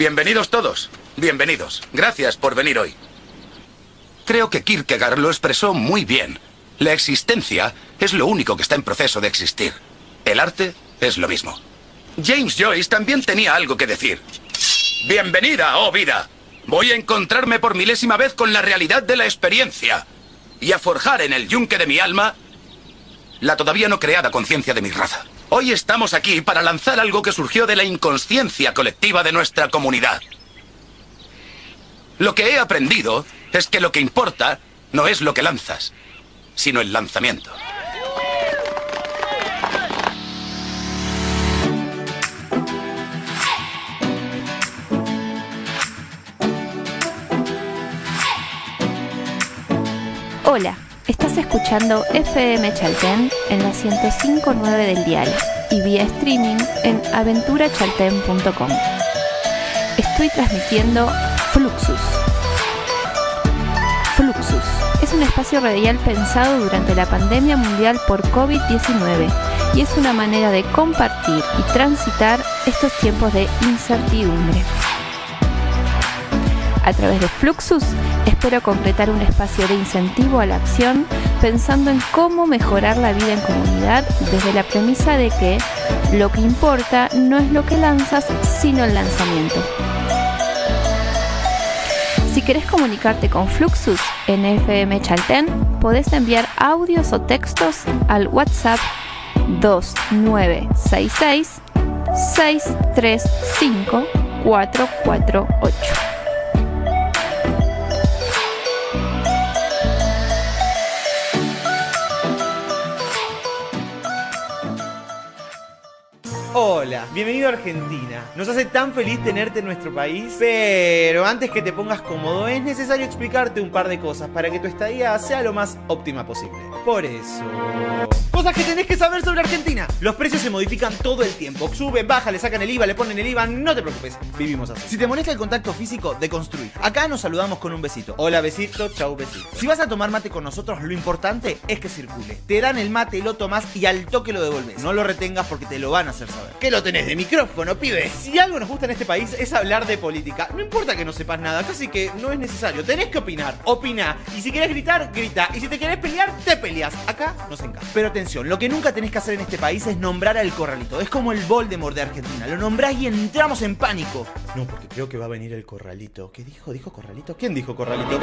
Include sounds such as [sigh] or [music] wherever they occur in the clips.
Bienvenidos todos. Bienvenidos. Gracias por venir hoy. Creo que Kierkegaard lo expresó muy bien. La existencia es lo único que está en proceso de existir. El arte es lo mismo. James Joyce también tenía algo que decir. Bienvenida, oh vida. Voy a encontrarme por milésima vez con la realidad de la experiencia y a forjar en el yunque de mi alma la todavía no creada conciencia de mi raza. Hoy estamos aquí para lanzar algo que surgió de la inconsciencia colectiva de nuestra comunidad. Lo que he aprendido es que lo que importa no es lo que lanzas, sino el lanzamiento. Hola, estás escuchando FM Chaltén en la 105.9 del dial y vía streaming en aventurachalten.com. Estoy transmitiendo Fluxus. Fluxus es un espacio radial pensado durante la pandemia mundial por COVID-19 y es una manera de compartir y transitar estos tiempos de incertidumbre. A través de Fluxus espero completar un espacio de incentivo a la acción pensando en cómo mejorar la vida en comunidad desde la premisa de que lo que importa no es lo que lanzas, sino el lanzamiento. Si querés comunicarte con Fluxus en FM Chalten, podés enviar audios o textos al WhatsApp 2966 635 448. Hola, bienvenido a Argentina. Nos hace tan feliz tenerte en nuestro país, pero antes que te pongas cómodo es necesario explicarte un par de cosas para que tu estadía sea lo más óptima posible. Por eso... Cosas que tenés que saber sobre Argentina. Los precios se modifican todo el tiempo. Suben, bajan, le sacan el IVA, le ponen el IVA. No te preocupes, vivimos así. Si te molesta el contacto físico, deconstruir. Acá nos saludamos con un besito. Hola besito, chau besito. Si vas a tomar mate con nosotros, lo importante es que circule. Te dan el mate, lo tomas y al toque lo devuelves. No lo retengas porque te lo van a hacer saber. ¿Qué lo tenés de micrófono, pibe? Si algo nos gusta en este país es hablar de política. No importa que no sepas nada, casi que no es necesario. Tenés que opinar, opina. Y si querés gritar, grita. Y si te querés pelear, te peleas. Acá nos encanta. Pero atención, lo que nunca tenés que hacer en este país es nombrar al corralito. Es como el Voldemort de Argentina. Lo nombrás y entramos en pánico. No, porque creo que va a venir el corralito. ¿Qué dijo? ¿Dijo corralito? ¿Quién dijo corralito?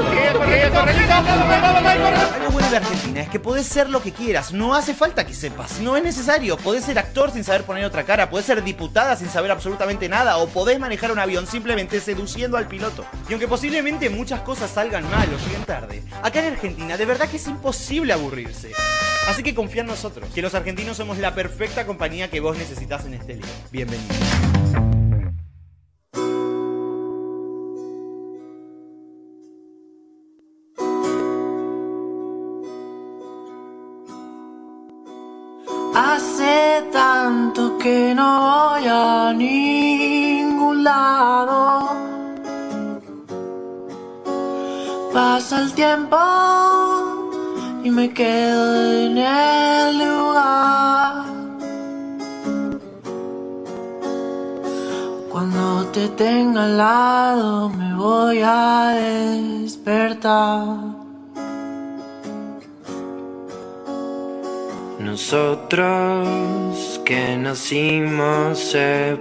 Algo bueno de Argentina es que podés ser lo que quieras. No hace falta que sepas. No es necesario. Podés ser actor sin saber poner otra cara. Podés ser diputada sin saber absolutamente nada. O podés manejar un avión simplemente seduciendo al piloto. Y aunque posiblemente muchas cosas salgan mal o lleguen tarde, acá en Argentina de verdad que es imposible aburrirse. Así que confía en nosotros, que los argentinos somos la perfecta compañía que vos necesitas en este lío. Bienvenido. Hace tanto que no voy a ningún lado. Pasa el tiempo y me quedo en el lugar. Cuando te tenga al lado me voy a despertar. Nosotros que nacimos separados,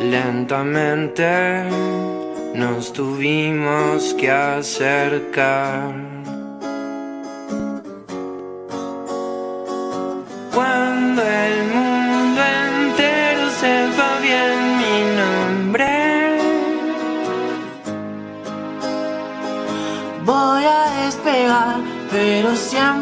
lentamente nos tuvimos que acercar. Pero siempre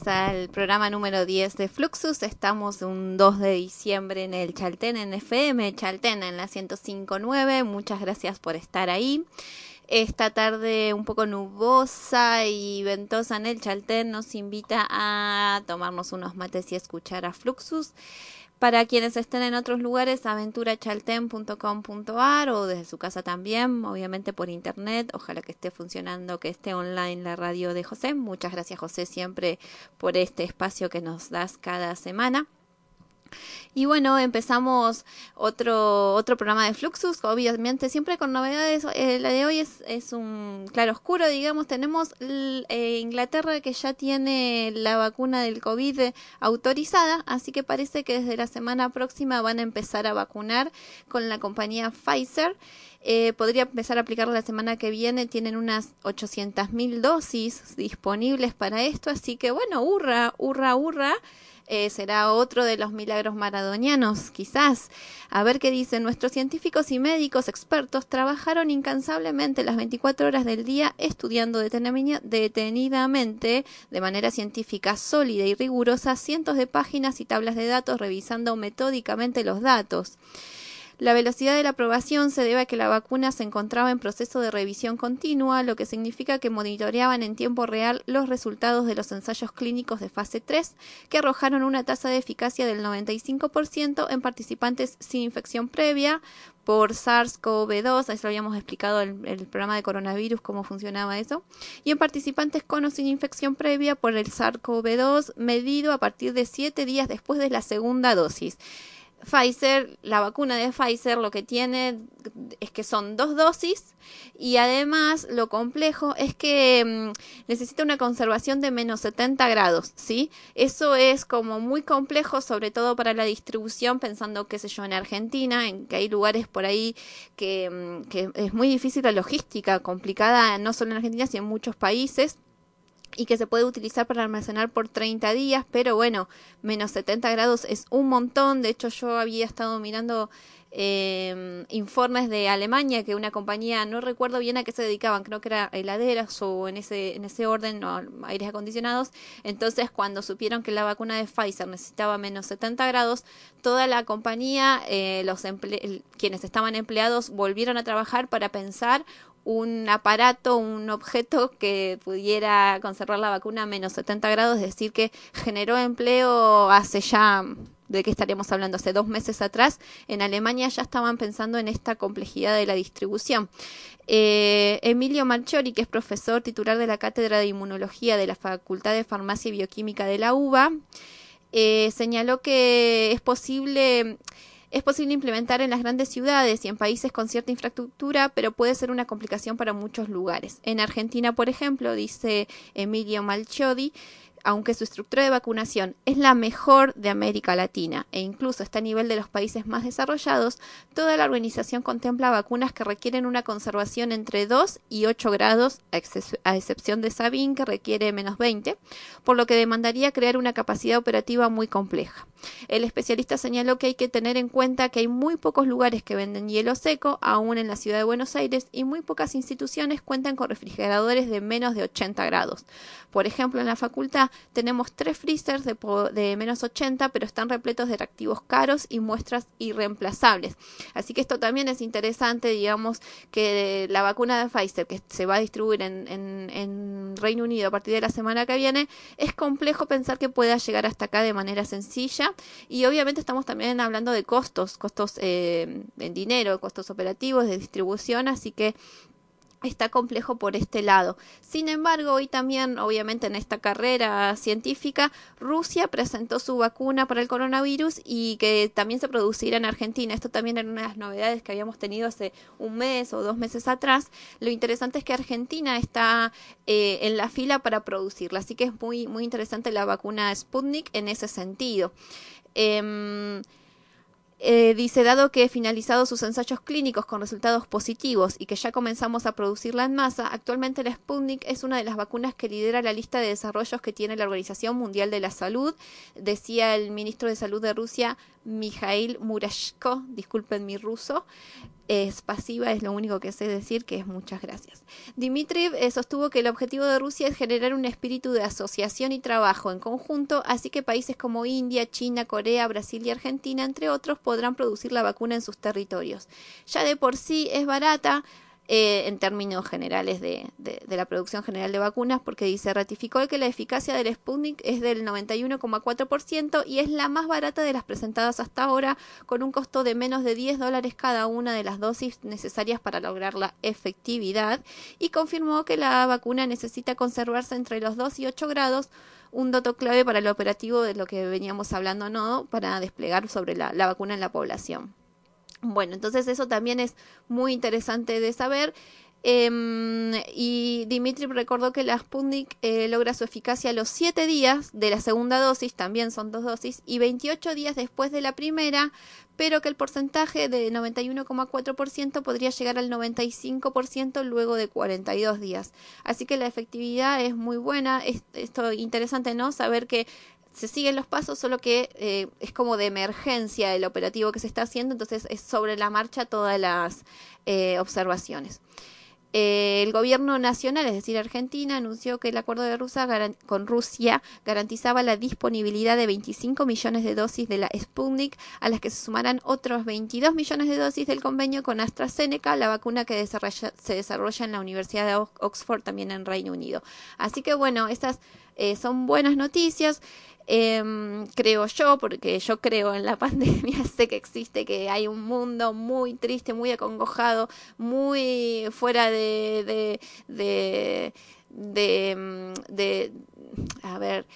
bienvenidos al programa número 10 de Fluxus. Estamos un 2 de diciembre en el Chaltén en FM, Chaltén en la 105.9. Muchas gracias por estar ahí. Esta tarde un poco nubosa y ventosa en el Chaltén nos invita a tomarnos unos mates y escuchar a Fluxus. Para quienes estén en otros lugares, aventurachalten.com.ar o desde su casa también, obviamente por internet. Ojalá que esté funcionando, que esté online la radio de José. Muchas gracias José siempre por este espacio que nos das cada semana. Y bueno, empezamos otro, otro programa de Fluxus, obviamente siempre con novedades. Eh, la de hoy es, es un claro oscuro, digamos. Tenemos eh, Inglaterra que ya tiene la vacuna del COVID autorizada, así que parece que desde la semana próxima van a empezar a vacunar con la compañía Pfizer. Eh, podría empezar a aplicarla la semana que viene. Tienen unas 800.000 dosis disponibles para esto, así que bueno, hurra, hurra, hurra. Eh, será otro de los milagros maradonianos, quizás. A ver qué dicen. Nuestros científicos y médicos expertos trabajaron incansablemente las 24 horas del día estudiando detenidamente, de manera científica sólida y rigurosa, cientos de páginas y tablas de datos, revisando metódicamente los datos. La velocidad de la aprobación se debe a que la vacuna se encontraba en proceso de revisión continua, lo que significa que monitoreaban en tiempo real los resultados de los ensayos clínicos de fase 3, que arrojaron una tasa de eficacia del 95% en participantes sin infección previa por SARS-CoV-2, eso lo habíamos explicado en el programa de coronavirus cómo funcionaba eso, y en participantes con o sin infección previa por el SARS-CoV-2 medido a partir de 7 días después de la segunda dosis. Pfizer, la vacuna de Pfizer lo que tiene es que son dos dosis y además lo complejo es que mm, necesita una conservación de menos 70 grados, ¿sí? Eso es como muy complejo, sobre todo para la distribución, pensando, qué sé yo, en Argentina, en que hay lugares por ahí que, mm, que es muy difícil la logística, complicada no solo en Argentina, sino en muchos países y que se puede utilizar para almacenar por 30 días, pero bueno, menos 70 grados es un montón. De hecho, yo había estado mirando eh, informes de Alemania, que una compañía, no recuerdo bien a qué se dedicaban, creo que era heladeras o en ese, en ese orden, o aires acondicionados. Entonces, cuando supieron que la vacuna de Pfizer necesitaba menos 70 grados, toda la compañía, eh, los emple quienes estaban empleados, volvieron a trabajar para pensar un aparato, un objeto que pudiera conservar la vacuna a menos 70 grados, es decir, que generó empleo hace ya, ¿de qué estaríamos hablando? Hace dos meses atrás, en Alemania ya estaban pensando en esta complejidad de la distribución. Eh, Emilio Marchori, que es profesor titular de la Cátedra de Inmunología de la Facultad de Farmacia y Bioquímica de la UBA, eh, señaló que es posible es posible implementar en las grandes ciudades y en países con cierta infraestructura, pero puede ser una complicación para muchos lugares. En Argentina, por ejemplo, dice Emilio Malchiodi, aunque su estructura de vacunación es la mejor de América Latina e incluso está a nivel de los países más desarrollados, toda la organización contempla vacunas que requieren una conservación entre 2 y 8 grados, a, exce- a excepción de Sabin, que requiere menos 20, por lo que demandaría crear una capacidad operativa muy compleja. El especialista señaló que hay que tener en cuenta que hay muy pocos lugares que venden hielo seco, aún en la ciudad de Buenos Aires, y muy pocas instituciones cuentan con refrigeradores de menos de 80 grados. Por ejemplo, en la facultad tenemos tres freezers de, menos 80, pero están repletos de reactivos caros y muestras irreemplazables. Así que esto también es interesante, digamos, que la vacuna de Pfizer, que se va a distribuir en Reino Unido a partir de la semana que viene, es complejo pensar que pueda llegar hasta acá de manera sencilla. Y obviamente estamos también hablando de costos, costos eh, en dinero, costos operativos, de distribución, así que está complejo por este lado. Sin embargo, hoy también, obviamente en esta carrera científica, Rusia presentó su vacuna para el coronavirus y que también se producirá en Argentina. Esto también era una de las novedades que habíamos tenido hace un mes o dos meses atrás. Lo interesante es que Argentina está eh, en la fila para producirla, así que es muy, muy interesante la vacuna Sputnik en ese sentido. Em, eh, dice, dado que finalizado sus ensayos clínicos con resultados positivos y que ya comenzamos a producirla en masa, actualmente la Sputnik es una de las vacunas que lidera la lista de desarrollos que tiene la Organización Mundial de la Salud, decía el ministro de Salud de Rusia, Mikhail Murashko, disculpen mi ruso, es pasiva, es lo único que sé decir, que es muchas gracias. Dmitriev eh, sostuvo que el objetivo de Rusia es generar un espíritu de asociación y trabajo en conjunto, así que países como India, China, Corea, Brasil y Argentina, entre otros, podrán producir la vacuna en sus territorios. Ya de por sí es barata, eh, en términos generales de, la producción general de vacunas, porque dice, ratificó que la eficacia del Sputnik es del 91,4% y es la más barata de las presentadas hasta ahora, con un costo de menos de 10 dólares cada una de las dosis necesarias para lograr la efectividad, y confirmó que la vacuna necesita conservarse entre los 2 y 8 grados, un dato clave para el operativo de lo que veníamos hablando, ¿no? Para desplegar sobre la vacuna en la población. Bueno, entonces eso también es muy interesante de saber. Eh, y Dimitri recordó que la Sputnik eh, logra su eficacia a los 7 días de la segunda dosis, también son dos dosis, y 28 días después de la primera, pero que el porcentaje de 91,4% podría llegar al 95% luego de 42 días. Así que la efectividad es muy buena. Es, esto interesante, ¿no? Saber que se siguen los pasos, solo que eh, es como de emergencia el operativo que se está haciendo, entonces es sobre la marcha todas las eh, observaciones. Eh, el gobierno nacional, es decir, Argentina, anunció que el acuerdo de Rusia con Rusia garantizaba la disponibilidad de 25 millones de dosis de la Sputnik, a las que se sumarán otros 22 millones de dosis del convenio con AstraZeneca, la vacuna que desarrolla, se desarrolla en la Universidad de Oxford, también en Reino Unido. Así que bueno, estas son buenas noticias. Eh, creo yo, porque yo creo en la [laughs] pandemia, sé que existe, que hay un mundo muy triste, muy acongojado, muy fuera de, de, de, de, de a ver,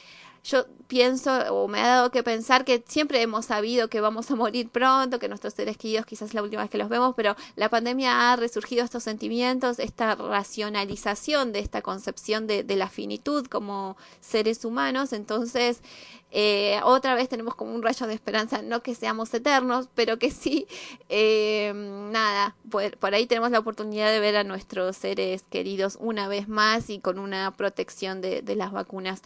yo pienso o me ha dado que pensar que siempre hemos sabido que vamos a morir pronto, que nuestros seres queridos quizás es la última vez que los vemos, pero la pandemia ha resurgido estos sentimientos, esta racionalización de esta concepción de, la finitud como seres humanos, entonces eh, otra vez tenemos como un rayo de esperanza, no que seamos eternos, pero que sí, eh, nada, por, por, ahí tenemos la oportunidad de ver a nuestros seres queridos una vez más y con una protección de las vacunas.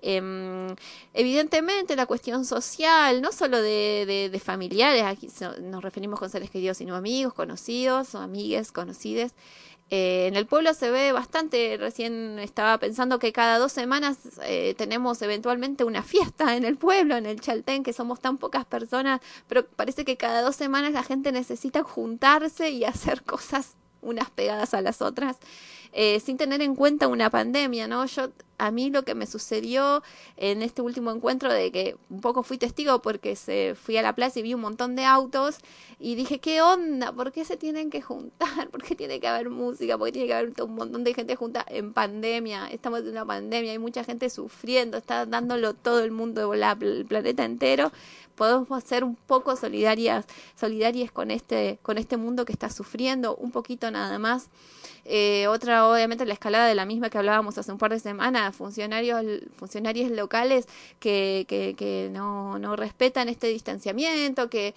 Eh, evidentemente la cuestión social, no solo de, de, de familiares, aquí nos referimos con seres queridos, sino amigos, conocidos o amigues, conocidas. Eh, en el pueblo se ve bastante, recién estaba pensando que cada dos semanas eh, tenemos eventualmente una fiesta en el pueblo, en el Chaltén, que somos tan pocas personas, pero parece que cada dos semanas la gente necesita juntarse y hacer [laughs] cosas unas pegadas a las otras, eh, sin tener en cuenta una pandemia, ¿no? Yo, a mí lo que me sucedió en este último encuentro de que un poco fui testigo porque se fui a la plaza y vi un montón de autos y dije, ¿qué onda? ¿Por qué se tienen que juntar? [laughs] ¿Por qué tiene que haber música? ¿Por qué tiene que haber un montón de gente junta en pandemia? Estamos en una pandemia, hay mucha gente sufriendo, está dándolo todo el mundo, la, el planeta entero. Podemos ser un poco solidarias, solidarias con este, con este mundo que está sufriendo, un poquito nada más. Eh, otra obviamente la escalada de la misma que hablábamos hace un par de semanas, funcionarios, funcionarios locales que, que, que no, no respetan este distanciamiento, que,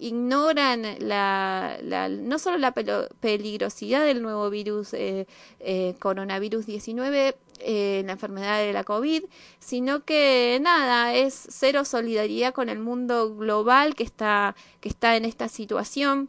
ignoran la, la, no solo la peligrosidad del nuevo virus, eh, eh, coronavirus 19, eh, la enfermedad de la COVID, sino que nada, es cero solidaridad con el mundo global que está, que está en esta situación.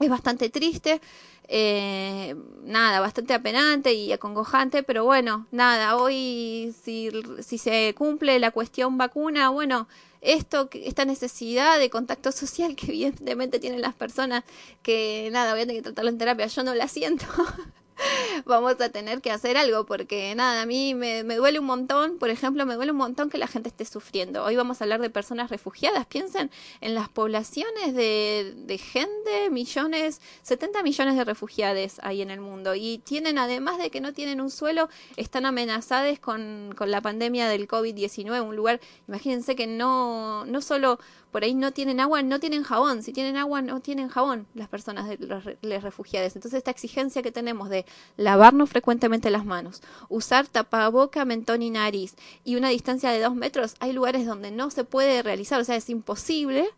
Es bastante triste, eh, nada, bastante apenante y acongojante, pero bueno, nada, hoy si, se cumple la cuestión vacuna, bueno, esto, esta necesidad de contacto social que evidentemente tienen las personas que nada, voy a tener que tratarlo en terapia, yo no la siento. [laughs] [laughs] Vamos a tener que hacer algo porque nada, a mí me, me duele un montón, por ejemplo, me duele un montón que la gente esté sufriendo. Hoy vamos a hablar de personas refugiadas. Piensen en las poblaciones de, de gente, millones, 70 millones de refugiados hay en el mundo. Y tienen, además de que no tienen un suelo, están amenazadas con, con la pandemia del COVID-19. Un lugar, imagínense que no, no solo por ahí no tienen agua, no tienen jabón. Si tienen agua, no tienen jabón las personas de los, re- los refugiados. Entonces, esta exigencia que tenemos de lavarnos frecuentemente las manos, usar tapaboca, mentón y nariz y una distancia de dos metros, hay lugares donde no se puede realizar, o sea, es imposible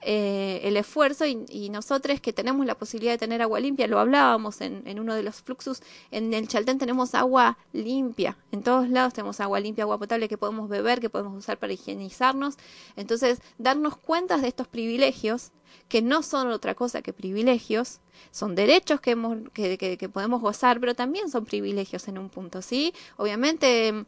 eh, el esfuerzo y, nosotros que tenemos la posibilidad de tener agua limpia, lo hablábamos en, uno de los fluxus, en el Chaltén tenemos agua limpia, en todos lados tenemos agua limpia, agua potable que podemos beber, que podemos usar para higienizarnos, entonces darnos cuenta de estos privilegios que no son otra cosa que privilegios, son derechos que, hemos, que, que podemos gozar, pero también son privilegios en un punto, ¿sí? Obviamente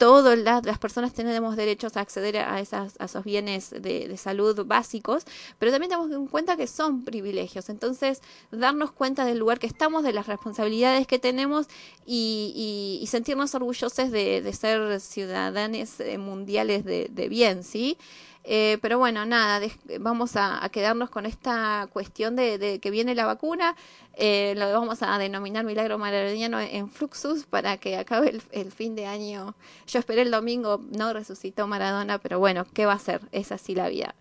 todas las, las personas tenemos derechos a acceder a, esas, a esos bienes de, de salud básicos, pero también tenemos en cuenta que son privilegios. Entonces, darnos cuenta del lugar que estamos, de las responsabilidades que tenemos y, y- y sentirnos orgullosos de, de ser ciudadanos eh, mundiales de, de bien, ¿sí? Eh, pero bueno, nada, vamos a, quedarnos con esta cuestión de, que viene la vacuna, eh, lo vamos a denominar milagro maradoniano en Fluxus para que acabe el, fin de año. Yo esperé el domingo, no resucitó Maradona, pero bueno, ¿qué va a ser? Es así la vida.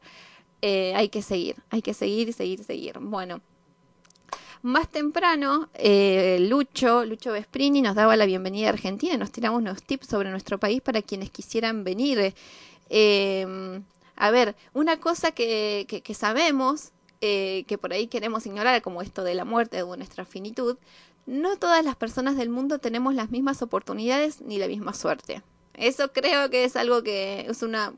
Eh, hay que seguir, hay que seguir seguir, seguir. Bueno. Más temprano, eh, Lucho, Lucho Vesprini nos daba la bienvenida a Argentina y nos tiramos unos tips sobre nuestro país para quienes quisieran venir. Eh, a ver, una cosa que, que, que sabemos, eh, que por ahí queremos ignorar, como esto de la muerte o nuestra finitud, no todas las personas del mundo tenemos las mismas oportunidades ni la misma suerte. Eso creo que es algo que es una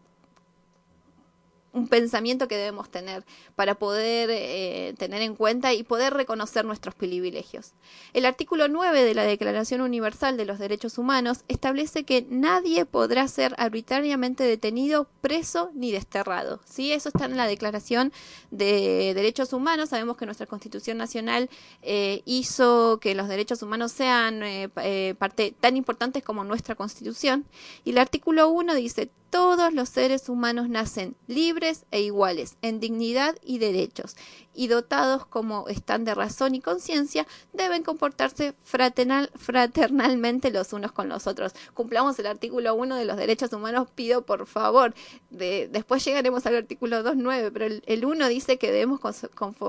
un pensamiento que debemos tener para poder eh, tener en cuenta y poder reconocer nuestros privilegios. El artículo 9 de la Declaración Universal de los Derechos Humanos establece que nadie podrá ser arbitrariamente detenido, preso ni desterrado. ¿sí? Eso está en la Declaración de Derechos Humanos. Sabemos que nuestra Constitución Nacional eh, hizo que los derechos humanos sean eh, eh, parte tan importantes como nuestra Constitución. Y el artículo 1 dice, todos los seres humanos nacen libres e iguales en dignidad y derechos, y dotados como están de razón y conciencia, deben comportarse fraternal, fraternalmente los unos con los otros. Cumplamos el artículo 1 de los derechos humanos, pido por favor. De, después llegaremos al artículo 2.9, pero el, el 1 dice que debemos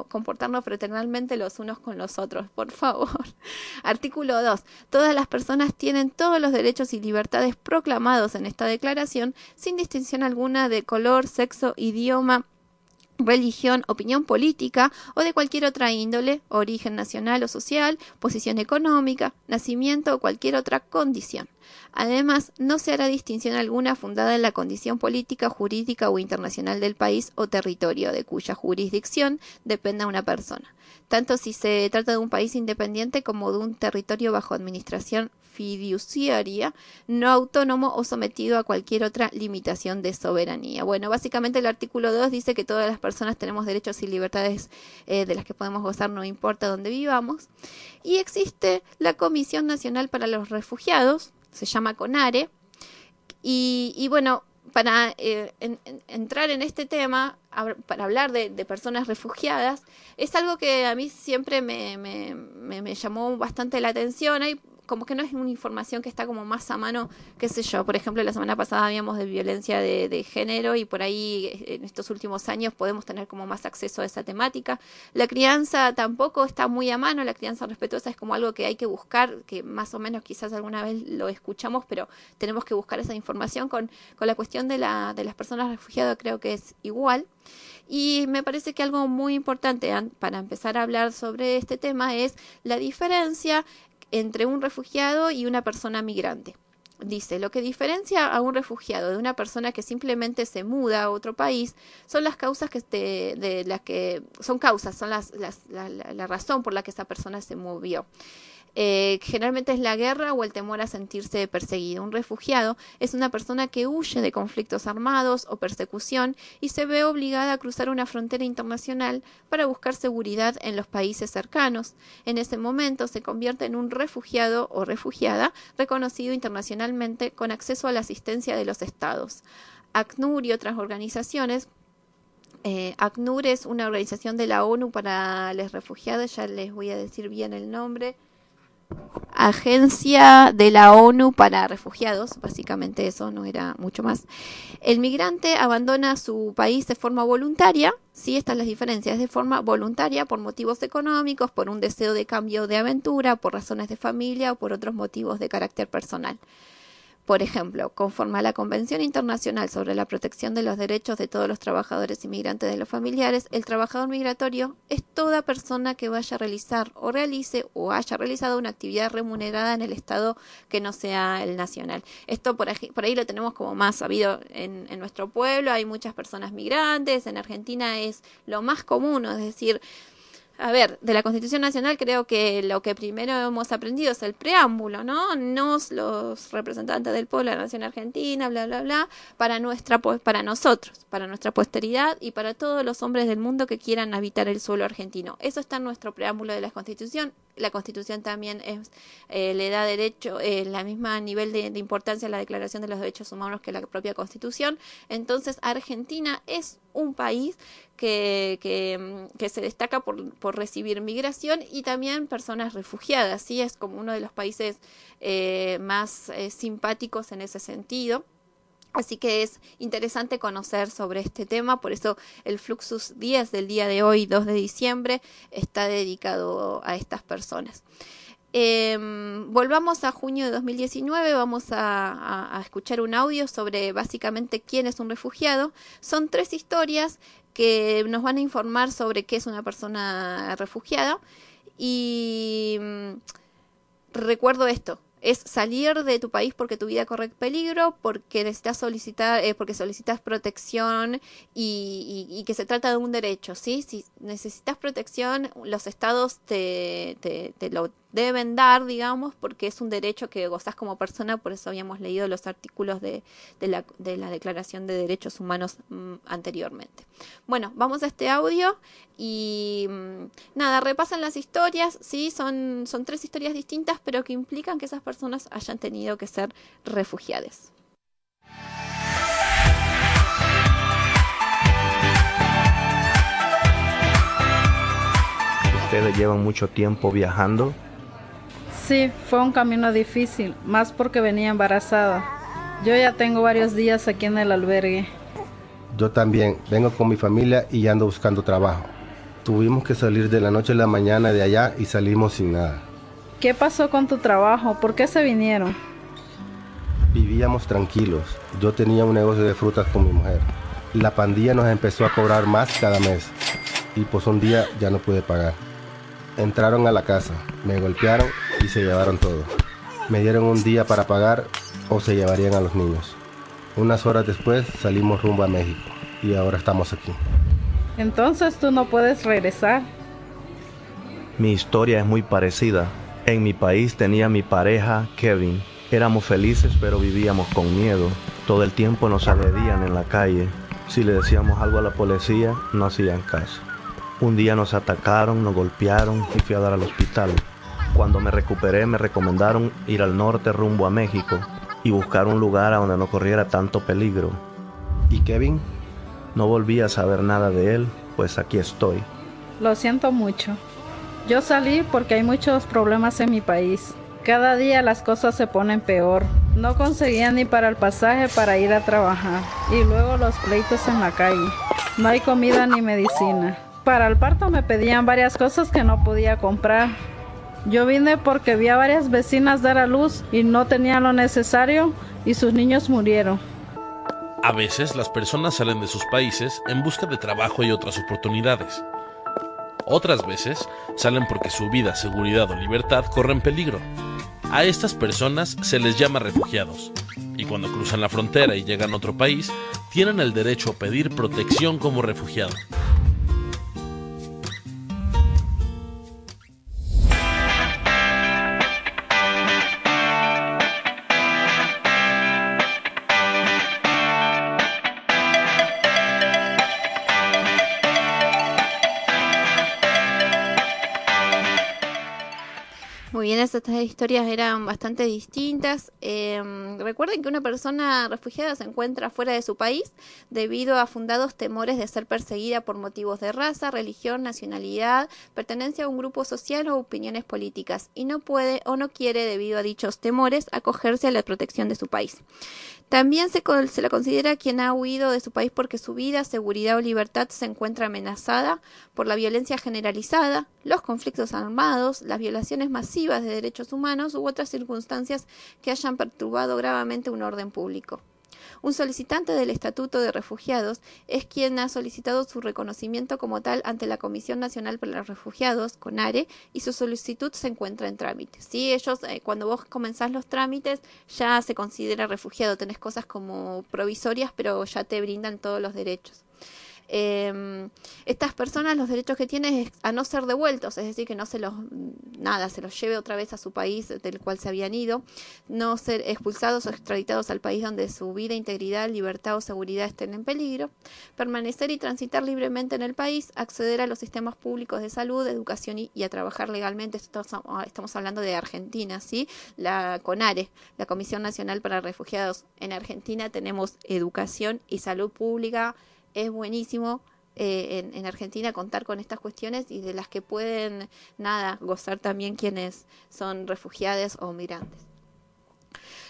comportarnos fraternalmente los unos con los otros, por favor. [laughs] Artículo 2. Todas las personas tienen todos los derechos y libertades proclamados en esta declaración, sin distinción alguna de color, sexo, idioma, religión, opinión política o de cualquier otra índole, origen nacional o social, posición económica, nacimiento o cualquier otra condición. Además, no se hará distinción alguna fundada en la condición política, jurídica o internacional del país o territorio de cuya jurisdicción dependa una persona, tanto si se trata de un país independiente como de un territorio bajo administración fiduciaria, no autónomo o sometido a cualquier otra limitación de soberanía. Bueno, básicamente el artículo 2 dice que todas las personas tenemos derechos y libertades eh, de las que podemos gozar, no importa dónde vivamos. Y existe la Comisión Nacional para los Refugiados, se llama CONARE, y, y bueno, para eh, en- en- entrar en este tema, para hablar de, de personas refugiadas, es algo que a mí siempre me, me- me- me llamó bastante la atención. Hay como que no es una información que está como más a mano, qué sé yo. Por ejemplo, la semana pasada habíamos de violencia de, género y por ahí eh, en estos últimos años podemos tener como más acceso a esa temática. La crianza tampoco está muy a mano, la crianza respetuosa es como algo que hay que buscar, que más o menos quizás alguna vez lo escuchamos, pero tenemos que buscar esa información con, con la cuestión de, la, de las personas refugiadas, creo que es igual. Y me parece que algo muy importante an- para empezar a hablar sobre este tema es la diferencia entre un refugiado y una persona migrante. Dice, lo que diferencia a un refugiado de una persona que simplemente se muda a otro país son las causas que de las que son causas, son las, las- la, la- la razón por la que esa persona se movió. Eh, generalmente es la guerra o el temor a sentirse perseguido. Un refugiado es una persona que huye de conflictos armados o persecución y se ve obligada a cruzar una frontera internacional para buscar seguridad en los países cercanos. En ese momento se convierte en un refugiado o refugiada reconocido internacionalmente con acceso a la asistencia de los estados. ACNUR y otras organizaciones eh, ACNUR es una organización de la ONU para los refugiados, ya les voy a decir bien el nombre. Agencia de la ONU para Refugiados, básicamente eso, no era mucho más. El migrante abandona su país de forma voluntaria, sí, estas las diferencias, de forma voluntaria por motivos económicos, por un deseo de cambio de aventura, por razones de familia o por otros motivos de carácter personal. Por ejemplo, conforme a la Convención Internacional sobre la Protección de los Derechos de todos los trabajadores inmigrantes de los familiares, el trabajador migratorio es toda persona que vaya a realizar o realice o haya realizado una actividad remunerada en el Estado que no sea el nacional. Esto por ahí, lo tenemos como más sabido en, en nuestro pueblo, hay muchas personas migrantes, en Argentina es lo más común, es decir, a ver, de la Constitución Nacional creo que lo que primero hemos aprendido es el preámbulo, ¿no? Nos, los representantes del pueblo de la nación argentina, bla, bla, bla, para, nuestra, para nosotros, para nuestra posteridad y para todos los hombres del mundo que quieran habitar el suelo argentino. Eso está en nuestro preámbulo de la Constitución. La Constitución también es, eh, le da derecho, eh, la misma nivel de, de importancia a la Declaración de los Derechos Humanos que la propia Constitución. Entonces, Argentina es un país que, mm, que se destaca por, por recibir migración y también personas refugiadas. ¿sí? Es como uno de los países eh, más eh, simpáticos en ese sentido. Así que es interesante conocer sobre este tema, por eso el Fluxus 10 del día de hoy, 2 de diciembre, está dedicado a estas personas. Eh, volvamos a junio de 2019, vamos a, a, a, escuchar un audio sobre básicamente quién es un refugiado. Son tres historias que nos van a informar sobre qué es una persona refugiada. Y mm, recuerdo esto, es salir de tu país porque tu vida corre peligro, porque necesitas solicitar, eh, porque solicitas protección y, que se trata de un derecho, ¿sí? Si necesitas protección, los estados te, te lo deben dar, digamos, porque es un derecho que gozas como persona, por eso habíamos leído los artículos de, de, la, de la, Declaración de Derechos Humanos mmm, anteriormente. Bueno, vamos a este audio y mmm, nada, repasan las historias, sí, son, son tres historias distintas, pero que implican que esas personas hayan tenido que ser refugiadas. ¿Ustedes llevan mucho tiempo viajando? Sí, fue un camino difícil, más porque venía embarazada. Yo ya tengo varios días aquí en el albergue. Yo también, vengo con mi familia y ando buscando trabajo. Tuvimos que salir de la noche a la mañana de allá y salimos sin nada. ¿Qué pasó con tu trabajo? ¿Por qué se vinieron? Vivíamos tranquilos. Yo tenía un negocio de frutas con mi mujer. La pandilla nos empezó a cobrar más cada mes y pues un día ya no pude pagar. Entraron a la casa, me golpearon y se llevaron todo. Me dieron un día para pagar o se llevarían a los niños. Unas horas después salimos rumbo a México y ahora estamos aquí. Entonces tú no puedes regresar. Mi historia es muy parecida. En mi país tenía mi pareja, Kevin. Éramos felices pero vivíamos con miedo. Todo el tiempo nos agredían en la calle. Si le decíamos algo a la policía, no hacían caso. Un día nos atacaron, nos golpearon y fui a dar al hospital. Cuando me recuperé me recomendaron ir al norte rumbo a México y buscar un lugar a donde no corriera tanto peligro. ¿Y Kevin? No volví a saber nada de él, pues aquí estoy. Lo siento mucho. Yo salí porque hay muchos problemas en mi país. Cada día las cosas se ponen peor. No conseguía ni para el pasaje para ir a trabajar. Y luego los pleitos en la calle. No hay comida ni medicina. Para el parto me pedían varias cosas que no podía comprar. Yo vine porque vi a varias vecinas dar a luz y no tenían lo necesario y sus niños murieron. A veces las personas salen de sus países en busca de trabajo y otras oportunidades. Otras veces salen porque su vida, seguridad o libertad corren peligro. A estas personas se les llama refugiados. Y cuando cruzan la frontera y llegan a otro país, tienen el derecho a pedir protección como refugiado. Estas historias eran bastante distintas. Eh, recuerden que una persona refugiada se encuentra fuera de su país debido a fundados temores de ser perseguida por motivos de raza, religión, nacionalidad, pertenencia a un grupo social o opiniones políticas y no puede o no quiere, debido a dichos temores, acogerse a la protección de su país. También se, se la considera quien ha huido de su país porque su vida, seguridad o libertad se encuentra amenazada por la violencia generalizada, los conflictos armados, las violaciones masivas de derechos humanos u otras circunstancias que hayan perturbado gravemente un orden público. Un solicitante del Estatuto de Refugiados es quien ha solicitado su reconocimiento como tal ante la Comisión Nacional para los Refugiados, CONARE, y su solicitud se encuentra en trámite. Sí, ellos, eh, cuando vos comenzás los trámites, ya se considera refugiado. Tenés cosas como provisorias, pero ya te brindan todos los derechos. Eh, estas personas los derechos que tienen es a no ser devueltos, es decir, que no se los, nada, se los lleve otra vez a su país del cual se habían ido, no ser expulsados o extraditados al país donde su vida, integridad, libertad o seguridad estén en peligro, permanecer y transitar libremente en el país, acceder a los sistemas públicos de salud, educación y, a trabajar legalmente. Esto estamos, estamos hablando de Argentina, ¿sí? La CONARE, la Comisión Nacional para Refugiados. En Argentina tenemos educación y salud pública es buenísimo eh, en, en Argentina contar con estas cuestiones y de las que pueden, nada, gozar también quienes son refugiados o migrantes.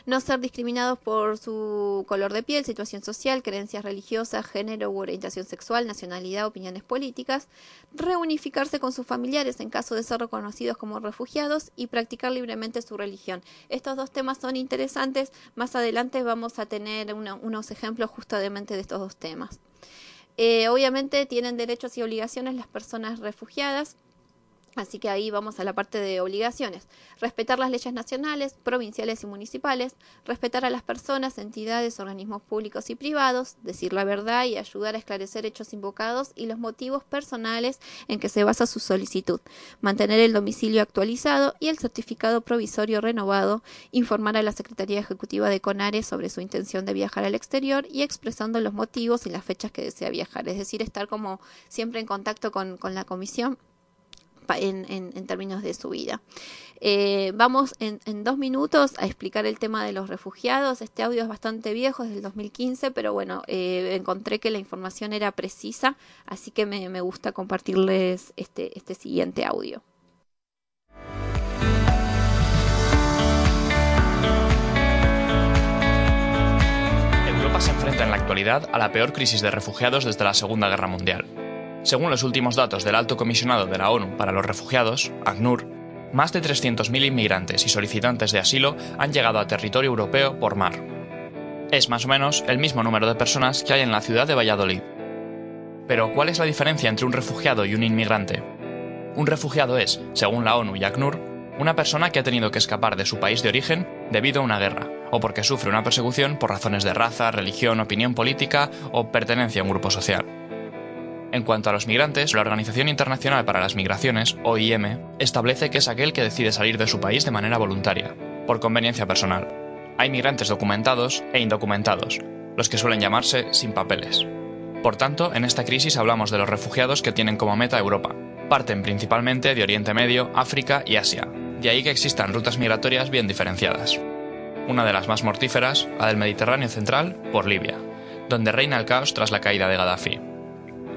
No ser discriminados por su color de piel, situación social, creencias religiosas, género u orientación sexual, nacionalidad, opiniones políticas. Reunificarse con sus familiares en caso de ser reconocidos como refugiados y practicar libremente su religión. Estos dos temas son interesantes. Más adelante vamos a tener unos ejemplos justamente de estos dos temas. Eh, obviamente tienen derechos y obligaciones las personas refugiadas, así que ahí vamos a la parte de obligaciones. Respetar las leyes nacionales, provinciales y municipales, respetar a las personas, entidades, organismos públicos y privados, decir la verdad y ayudar a esclarecer hechos invocados y los motivos personales en que se basa su solicitud, mantener el domicilio actualizado y el certificado provisorio renovado, informar a la Secretaría Ejecutiva de CONARE sobre su intención de viajar al exterior y expresando los motivos y las fechas que desea viajar, es decir, estar como siempre en contacto con, con la comisión en, términos de su vida. Eh, vamos en, dos minutos a explicar el tema de los refugiados. Este audio es bastante viejo, es del 2015, pero bueno, eh, encontré que la información era precisa, así que me, me gusta compartirles este, este siguiente audio. Europa se enfrenta en la actualidad a la peor crisis de refugiados desde la Segunda Guerra Mundial. Según los últimos datos del Alto Comisionado de la ONU para los Refugiados, ACNUR, más de 300.000 inmigrantes y solicitantes de asilo han llegado a territorio europeo por mar. Es más o menos el mismo número de personas que hay en la ciudad de Valladolid. Pero, ¿cuál es la diferencia entre un refugiado y un inmigrante? Un refugiado es, según la ONU y ACNUR, una persona que ha tenido que escapar de su país de origen debido a una guerra, o porque sufre una persecución por razones de raza, religión, opinión política o pertenencia a un grupo social. En cuanto a los migrantes, la Organización Internacional para las Migraciones, OIM, establece que es aquel que decide salir de su país de manera voluntaria, por conveniencia personal. Hay migrantes documentados e indocumentados, los que suelen llamarse sin papeles. Por tanto, en esta crisis hablamos de los refugiados que tienen como meta Europa. Parten principalmente de Oriente Medio, África y Asia. De ahí que existan rutas migratorias bien diferenciadas. Una de las más mortíferas, la del Mediterráneo central, por Libia, donde reina el caos tras la caída de Gaddafi.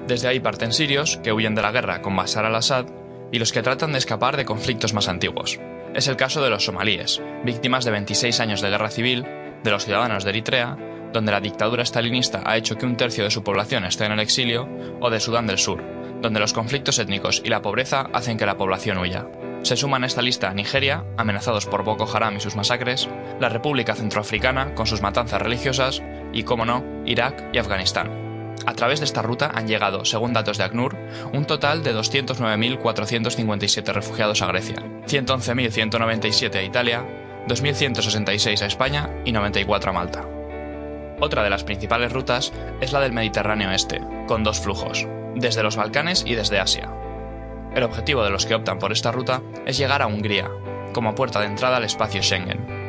Desde ahí parten sirios que huyen de la guerra con Bashar al-Assad y los que tratan de escapar de conflictos más antiguos, es el caso de los somalíes, víctimas de 26 años de guerra civil, de los ciudadanos de Eritrea, donde la dictadura estalinista ha hecho que un tercio de su población esté en el exilio, o de Sudán del Sur, donde los conflictos étnicos y la pobreza hacen que la población huya. Se suman a esta lista Nigeria, amenazados por Boko Haram y sus masacres, la República Centroafricana, con sus matanzas religiosas, y, como no, Irak y Afganistán. A través de esta ruta han llegado, según datos de ACNUR, un total de 209.457 refugiados a Grecia, 111.197 a Italia, 2.166 a España y 94 a Malta. Otra de las principales rutas es la del Mediterráneo Este, con dos flujos, desde los Balcanes y desde Asia. El objetivo de los que optan por esta ruta es llegar a Hungría, como puerta de entrada al espacio Schengen.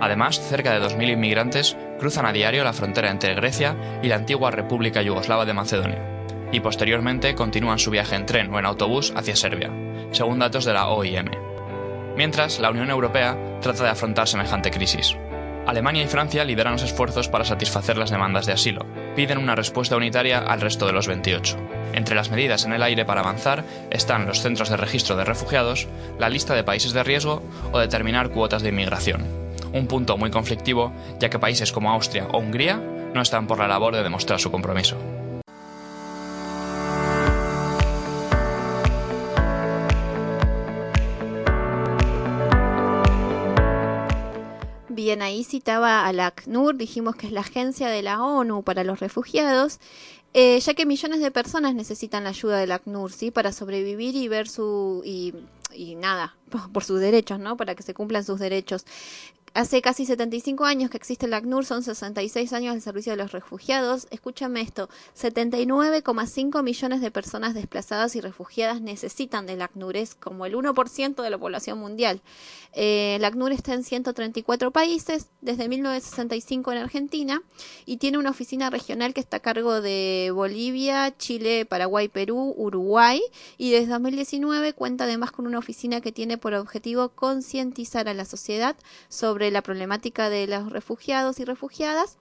Además, cerca de 2.000 inmigrantes cruzan a diario la frontera entre Grecia y la antigua República Yugoslava de Macedonia, y posteriormente continúan su viaje en tren o en autobús hacia Serbia, según datos de la OIM. Mientras, la Unión Europea trata de afrontar semejante crisis. Alemania y Francia lideran los esfuerzos para satisfacer las demandas de asilo. Piden una respuesta unitaria al resto de los 28. Entre las medidas en el aire para avanzar están los centros de registro de refugiados, la lista de países de riesgo o determinar cuotas de inmigración. Un punto muy conflictivo, ya que países como Austria o Hungría no están por la labor de demostrar su compromiso. Bien, ahí citaba a la ACNUR, dijimos que es la agencia de la ONU para los refugiados, eh, ya que millones de personas necesitan la ayuda del ACNUR, ¿sí? Para sobrevivir y ver su... y, y nada, [laughs] por sus derechos, ¿no? Para que se cumplan sus derechos. Hace casi 75 años que existe el ACNUR, son 66 años al servicio de los refugiados. Escúchame esto, 79,5 millones de personas desplazadas y refugiadas necesitan del ACNUR, es como el 1% de la población mundial. Eh, el ACNUR está en 134 países, desde 1965 en Argentina, y tiene una oficina regional que está a cargo de Bolivia, Chile, Paraguay, Perú, Uruguay, y desde 2019 cuenta además con una oficina que tiene por objetivo concientizar a la sociedad sobre la problemática de los refugiados y refugiadas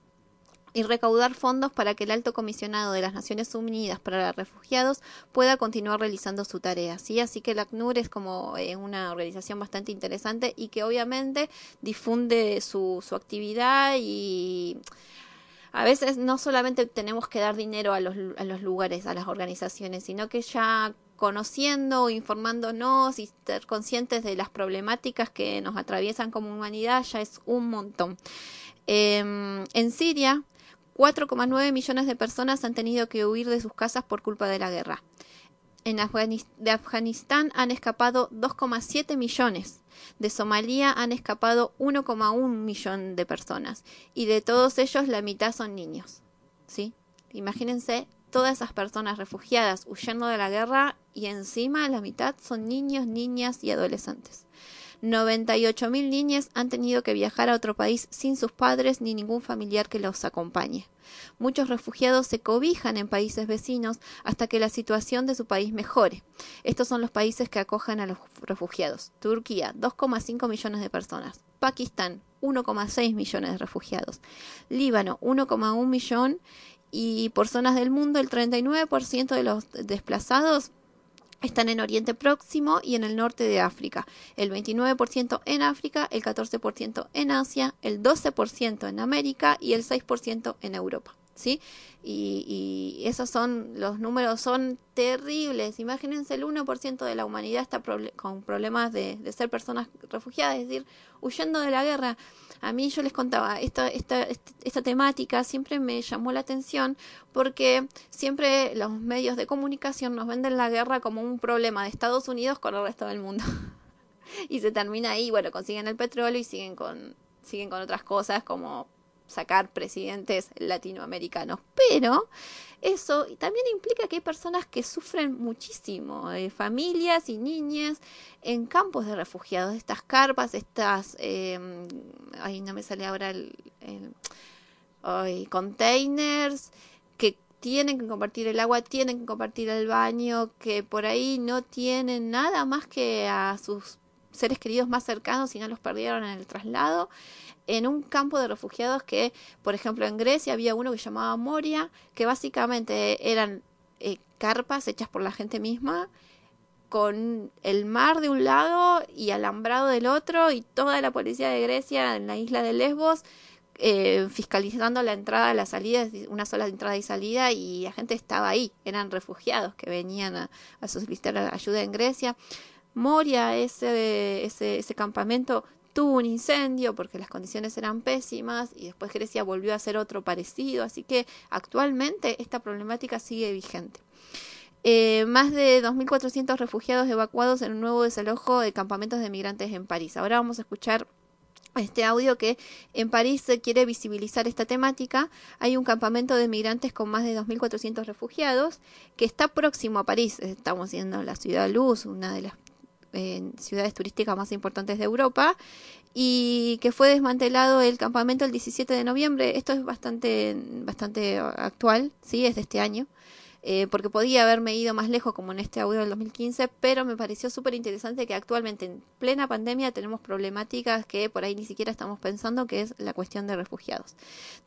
y recaudar fondos para que el alto comisionado de las Naciones Unidas para los Refugiados pueda continuar realizando su tarea. ¿sí? Así que el ACNUR es como eh, una organización bastante interesante y que obviamente difunde su, su actividad y a veces no solamente tenemos que dar dinero a los, a los lugares, a las organizaciones, sino que ya conociendo, informándonos y ser conscientes de las problemáticas que nos atraviesan como humanidad ya es un montón. Eh, en Siria, 4,9 millones de personas han tenido que huir de sus casas por culpa de la guerra. En de Afganistán han escapado 2,7 millones. De Somalia han escapado 1,1 millón de personas. Y de todos ellos la mitad son niños. ¿Sí? Imagínense todas esas personas refugiadas huyendo de la guerra y encima la mitad son niños, niñas y adolescentes. 98.000 niñas han tenido que viajar a otro país sin sus padres ni ningún familiar que los acompañe. Muchos refugiados se cobijan en países vecinos hasta que la situación de su país mejore. Estos son los países que acogen a los refugiados. Turquía, 2,5 millones de personas. Pakistán, 1,6 millones de refugiados. Líbano, 1,1 millón. Y por zonas del mundo, el 39% de los desplazados están en Oriente Próximo y en el norte de África, el 29% en África, el 14% en Asia, el 12% en América y el 6% en Europa. ¿Sí? Y, y, esos son, los números son terribles. Imagínense, el 1% de la humanidad está con problemas de, de, ser personas refugiadas, es decir, huyendo de la guerra. A mí yo les contaba, esta, esta, esta temática siempre me llamó la atención porque siempre los medios de comunicación nos venden la guerra como un problema de Estados Unidos con el resto del mundo. [laughs] y se termina ahí, bueno, consiguen el petróleo y siguen con, siguen con otras cosas como sacar presidentes latinoamericanos. Pero eso también implica que hay personas que sufren muchísimo, eh, familias y niñas en campos de refugiados, estas carpas, estas, eh, ay, no me sale ahora el, ay, containers que tienen que compartir el agua, tienen que compartir el baño, que por ahí no tienen nada más que a sus seres queridos más cercanos y no los perdieron en el traslado en un campo de refugiados que, por ejemplo, en Grecia había uno que llamaba Moria, que básicamente eran eh, carpas hechas por la gente misma, con el mar de un lado y alambrado del otro y toda la policía de Grecia en la isla de Lesbos eh, fiscalizando la entrada, la salida, una sola entrada y salida y la gente estaba ahí, eran refugiados que venían a, solicitar ayuda en Grecia. Moria, ese, ese campamento, tuvo un incendio porque las condiciones eran pésimas y después Grecia volvió a hacer otro parecido, así que actualmente esta problemática sigue vigente. Eh, más de 2.400 refugiados evacuados en un nuevo desalojo de campamentos de migrantes en París. Ahora vamos a escuchar este audio que en París se quiere visibilizar esta temática. Hay un campamento de migrantes con más de 2.400 refugiados que está próximo a París. Estamos viendo la ciudad luz, una de las eh, ciudades turísticas más importantes de Europa y que fue desmantelado el campamento el 17 de noviembre. Esto es bastante, bastante actual, sí, es de este año. Eh, porque podía haberme ido más lejos como en este audio del 2015, pero me pareció súper interesante que actualmente en plena pandemia tenemos problemáticas que por ahí ni siquiera estamos pensando, que es la cuestión de refugiados.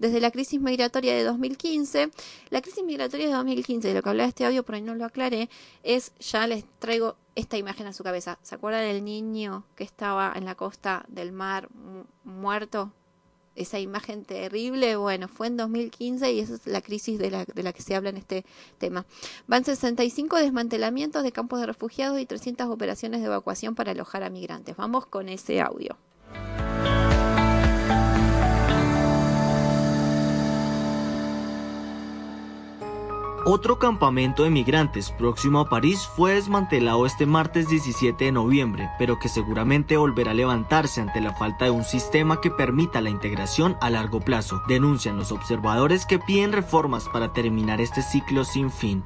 Desde la crisis migratoria de 2015, la crisis migratoria de 2015, de lo que hablaba este audio, por ahí no lo aclaré, es, ya les traigo esta imagen a su cabeza. ¿Se acuerdan del niño que estaba en la costa del mar muerto? Esa imagen terrible, bueno, fue en 2015 y esa es la crisis de la, de la que se habla en este tema. Van 65 desmantelamientos de campos de refugiados y 300 operaciones de evacuación para alojar a migrantes. Vamos con ese audio. Otro campamento de migrantes próximo a París fue desmantelado este martes 17 de noviembre, pero que seguramente volverá a levantarse ante la falta de un sistema que permita la integración a largo plazo, denuncian los observadores que piden reformas para terminar este ciclo sin fin.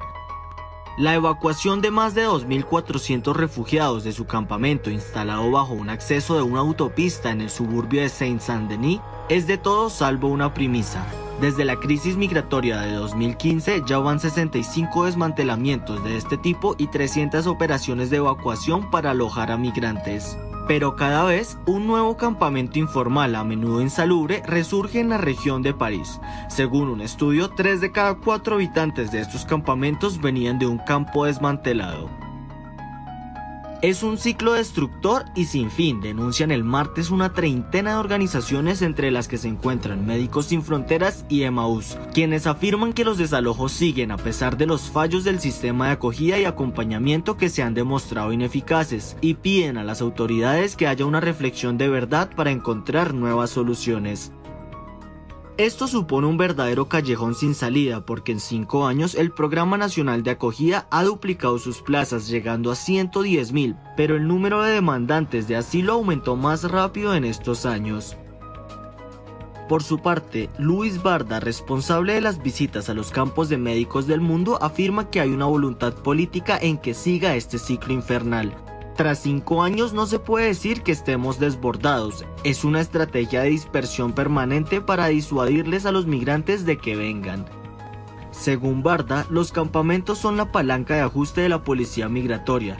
La evacuación de más de 2.400 refugiados de su campamento instalado bajo un acceso de una autopista en el suburbio de Saint-Saint-Denis es de todo salvo una premisa. Desde la crisis migratoria de 2015 ya van 65 desmantelamientos de este tipo y 300 operaciones de evacuación para alojar a migrantes. Pero cada vez un nuevo campamento informal, a menudo insalubre, resurge en la región de París. Según un estudio, 3 de cada 4 habitantes de estos campamentos venían de un campo desmantelado. Es un ciclo destructor y sin fin, denuncian el martes una treintena de organizaciones entre las que se encuentran Médicos Sin Fronteras y Emmaús, quienes afirman que los desalojos siguen a pesar de los fallos del sistema de acogida y acompañamiento que se han demostrado ineficaces y piden a las autoridades que haya una reflexión de verdad para encontrar nuevas soluciones. Esto supone un verdadero callejón sin salida porque en cinco años el Programa Nacional de Acogida ha duplicado sus plazas llegando a 110.000, pero el número de demandantes de asilo aumentó más rápido en estos años. Por su parte, Luis Barda, responsable de las visitas a los campos de médicos del mundo, afirma que hay una voluntad política en que siga este ciclo infernal, tras cinco años no se puede decir que estemos desbordados, es una estrategia de dispersión permanente para disuadirles a los migrantes de que vengan. Según Barda, los campamentos son la palanca de ajuste de la policía migratoria.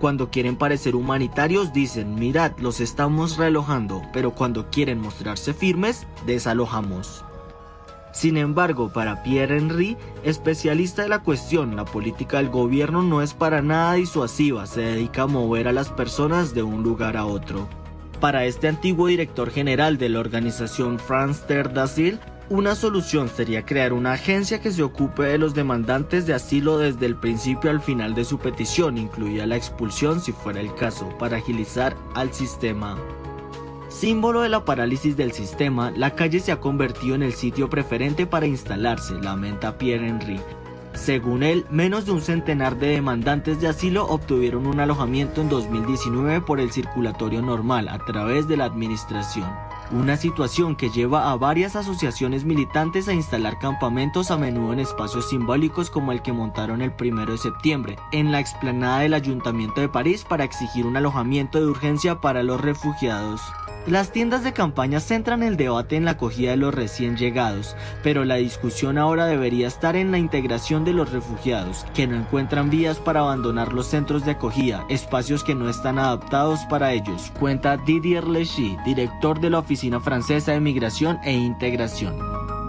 Cuando quieren parecer humanitarios dicen, mirad, los estamos relojando, pero cuando quieren mostrarse firmes, desalojamos. Sin embargo, para Pierre Henry, especialista de la cuestión, la política del gobierno no es para nada disuasiva, se dedica a mover a las personas de un lugar a otro. Para este antiguo director general de la organización France Terre d'Asile, una solución sería crear una agencia que se ocupe de los demandantes de asilo desde el principio al final de su petición, incluida la expulsión si fuera el caso, para agilizar al sistema. Símbolo de la parálisis del sistema, la calle se ha convertido en el sitio preferente para instalarse, lamenta Pierre Henry. Según él, menos de un centenar de demandantes de asilo obtuvieron un alojamiento en 2019 por el circulatorio normal a través de la administración. Una situación que lleva a varias asociaciones militantes a instalar campamentos a menudo en espacios simbólicos como el que montaron el 1 de septiembre, en la explanada del Ayuntamiento de París para exigir un alojamiento de urgencia para los refugiados. Las tiendas de campaña centran el debate en la acogida de los recién llegados, pero la discusión ahora debería estar en la integración de los refugiados, que no encuentran vías para abandonar los centros de acogida, espacios que no están adaptados para ellos, cuenta Didier Lechy, director de la Oficina Francesa de Migración e Integración.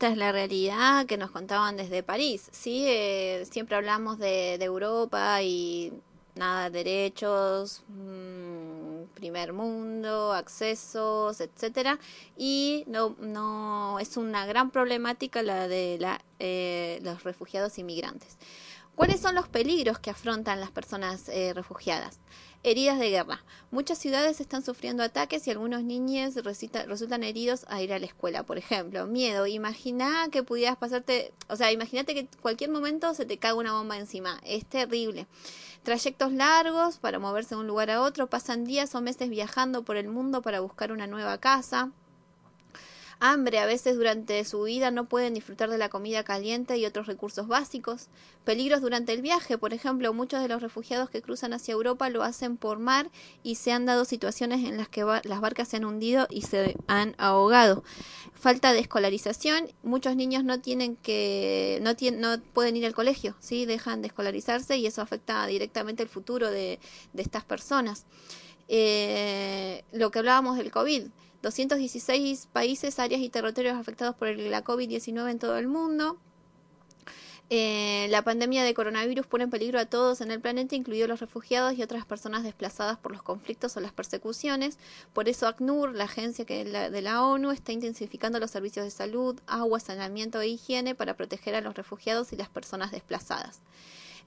Esta es la realidad que nos contaban desde París. Sí, eh, siempre hablamos de, de Europa y nada, derechos, mm, primer mundo, accesos, etcétera, y no, no es una gran problemática la de la, eh, los refugiados inmigrantes. ¿Cuáles son los peligros que afrontan las personas eh, refugiadas? Heridas de guerra. Muchas ciudades están sufriendo ataques y algunos niños resultan heridos a ir a la escuela. Por ejemplo, miedo. Imagina que pudieras pasarte, o sea, imagínate que cualquier momento se te cae una bomba encima. Es terrible. Trayectos largos para moverse de un lugar a otro. Pasan días o meses viajando por el mundo para buscar una nueva casa hambre, a veces durante su vida no pueden disfrutar de la comida caliente y otros recursos básicos, peligros durante el viaje, por ejemplo, muchos de los refugiados que cruzan hacia Europa lo hacen por mar y se han dado situaciones en las que las barcas se han hundido y se han ahogado. Falta de escolarización, muchos niños no tienen que no tien- no pueden ir al colegio, sí, dejan de escolarizarse y eso afecta directamente el futuro de, de estas personas. Eh, lo que hablábamos del COVID, 216 países, áreas y territorios afectados por la COVID-19 en todo el mundo. Eh, la pandemia de coronavirus pone en peligro a todos en el planeta, incluidos los refugiados y otras personas desplazadas por los conflictos o las persecuciones. Por eso ACNUR, la agencia de la ONU, está intensificando los servicios de salud, agua, saneamiento e higiene para proteger a los refugiados y las personas desplazadas.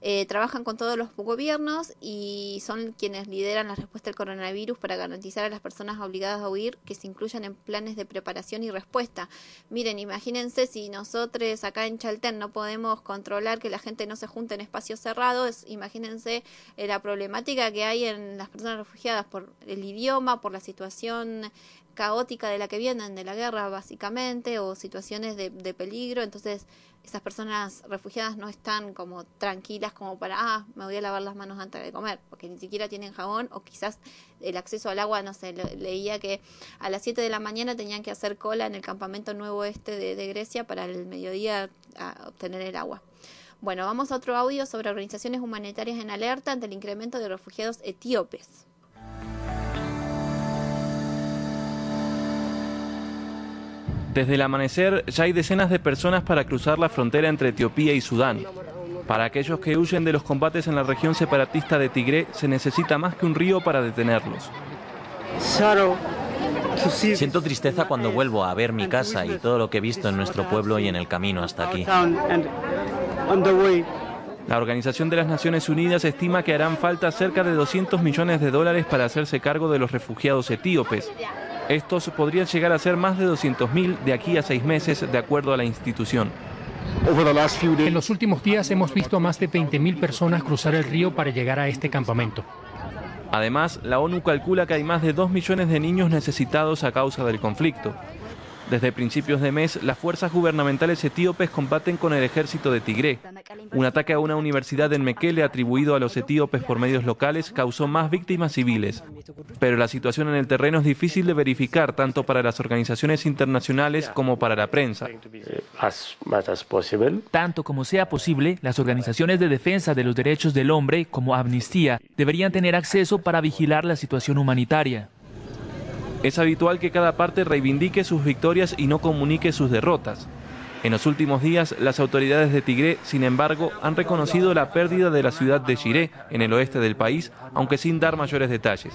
Eh, trabajan con todos los gobiernos y son quienes lideran la respuesta al coronavirus para garantizar a las personas obligadas a huir que se incluyan en planes de preparación y respuesta. Miren, imagínense si nosotros acá en Chaltén no podemos controlar que la gente no se junte en espacios cerrados, imagínense eh, la problemática que hay en las personas refugiadas por el idioma, por la situación caótica de la que vienen, de la guerra básicamente, o situaciones de, peligro, entonces esas personas refugiadas no están como tranquilas como para, ah, me voy a lavar las manos antes de comer, porque ni siquiera tienen jabón o quizás el acceso al agua, no sé, leía que a las 7 de la mañana tenían que hacer cola en el campamento nuevo este de, Grecia para el mediodía obtener el agua. Bueno, vamos a otro audio sobre organizaciones humanitarias en alerta ante el incremento de refugiados etíopes. Desde el amanecer ya hay decenas de personas para cruzar la frontera entre Etiopía y Sudán. Para aquellos que huyen de los combates en la región separatista de Tigré se necesita más que un río para detenerlos. Siento tristeza cuando vuelvo a ver mi casa y todo lo que he visto en nuestro pueblo y en el camino hasta aquí. La Organización de las Naciones Unidas estima que harán falta cerca de 200 millones de dólares para hacerse cargo de los refugiados etíopes. Estos podrían llegar a ser más de 200.000 de aquí a seis meses, de acuerdo a la institución. En los últimos días hemos visto a más de 20.000 personas cruzar el río para llegar a este campamento. Además, la ONU calcula que hay más de 2 millones de niños necesitados a causa del conflicto. Desde principios de mes, las fuerzas gubernamentales etíopes combaten con el ejército de Tigré. Un ataque a una universidad en Mekele atribuido a los etíopes por medios locales causó más víctimas civiles. Pero la situación en el terreno es difícil de verificar tanto para las organizaciones internacionales como para la prensa. Tanto como sea posible, las organizaciones de defensa de los derechos del hombre, como Amnistía, deberían tener acceso para vigilar la situación humanitaria. Es habitual que cada parte reivindique sus victorias y no comunique sus derrotas. En los últimos días, las autoridades de Tigré, sin embargo, han reconocido la pérdida de la ciudad de Shiré, en el oeste del país, aunque sin dar mayores detalles.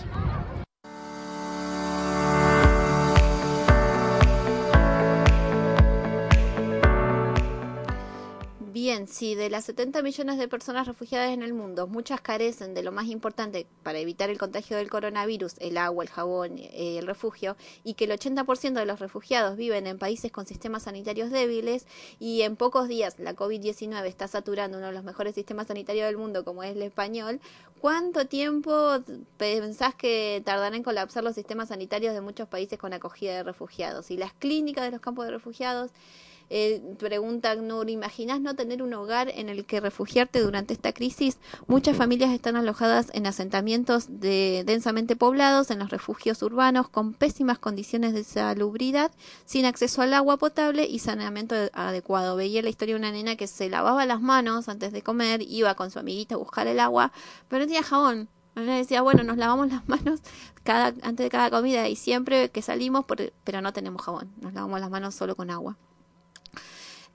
Bien, si de las 70 millones de personas refugiadas en el mundo, muchas carecen de lo más importante para evitar el contagio del coronavirus, el agua, el jabón, eh, el refugio, y que el 80% de los refugiados viven en países con sistemas sanitarios débiles, y en pocos días la COVID-19 está saturando uno de los mejores sistemas sanitarios del mundo, como es el español, ¿cuánto tiempo pensás que tardarán en colapsar los sistemas sanitarios de muchos países con acogida de refugiados? Y las clínicas de los campos de refugiados eh, pregunta Nur, ¿imaginas no tener un hogar en el que refugiarte durante esta crisis? Muchas familias están alojadas en asentamientos de, densamente poblados, en los refugios urbanos, con pésimas condiciones de salubridad, sin acceso al agua potable y saneamiento adecuado. Veía la historia de una nena que se lavaba las manos antes de comer, iba con su amiguita a buscar el agua, pero no tenía jabón. Ella decía, bueno, nos lavamos las manos cada, antes de cada comida y siempre que salimos, por- pero no tenemos jabón, nos lavamos las manos solo con agua.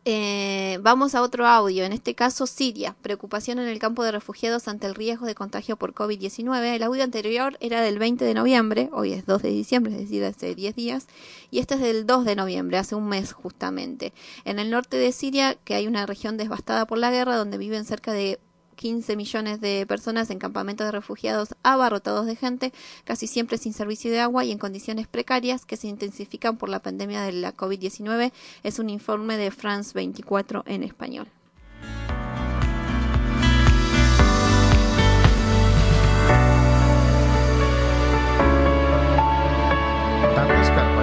Eh, vamos a otro audio, en este caso Siria, preocupación en el campo de refugiados ante el riesgo de contagio por COVID-19. El audio anterior era del 20 de noviembre, hoy es 2 de diciembre, es decir, hace 10 días, y este es del 2 de noviembre, hace un mes justamente. En el norte de Siria, que hay una región devastada por la guerra, donde viven cerca de 15 millones de personas en campamentos de refugiados abarrotados de gente, casi siempre sin servicio de agua y en condiciones precarias que se intensifican por la pandemia de la COVID-19, es un informe de France 24 en español.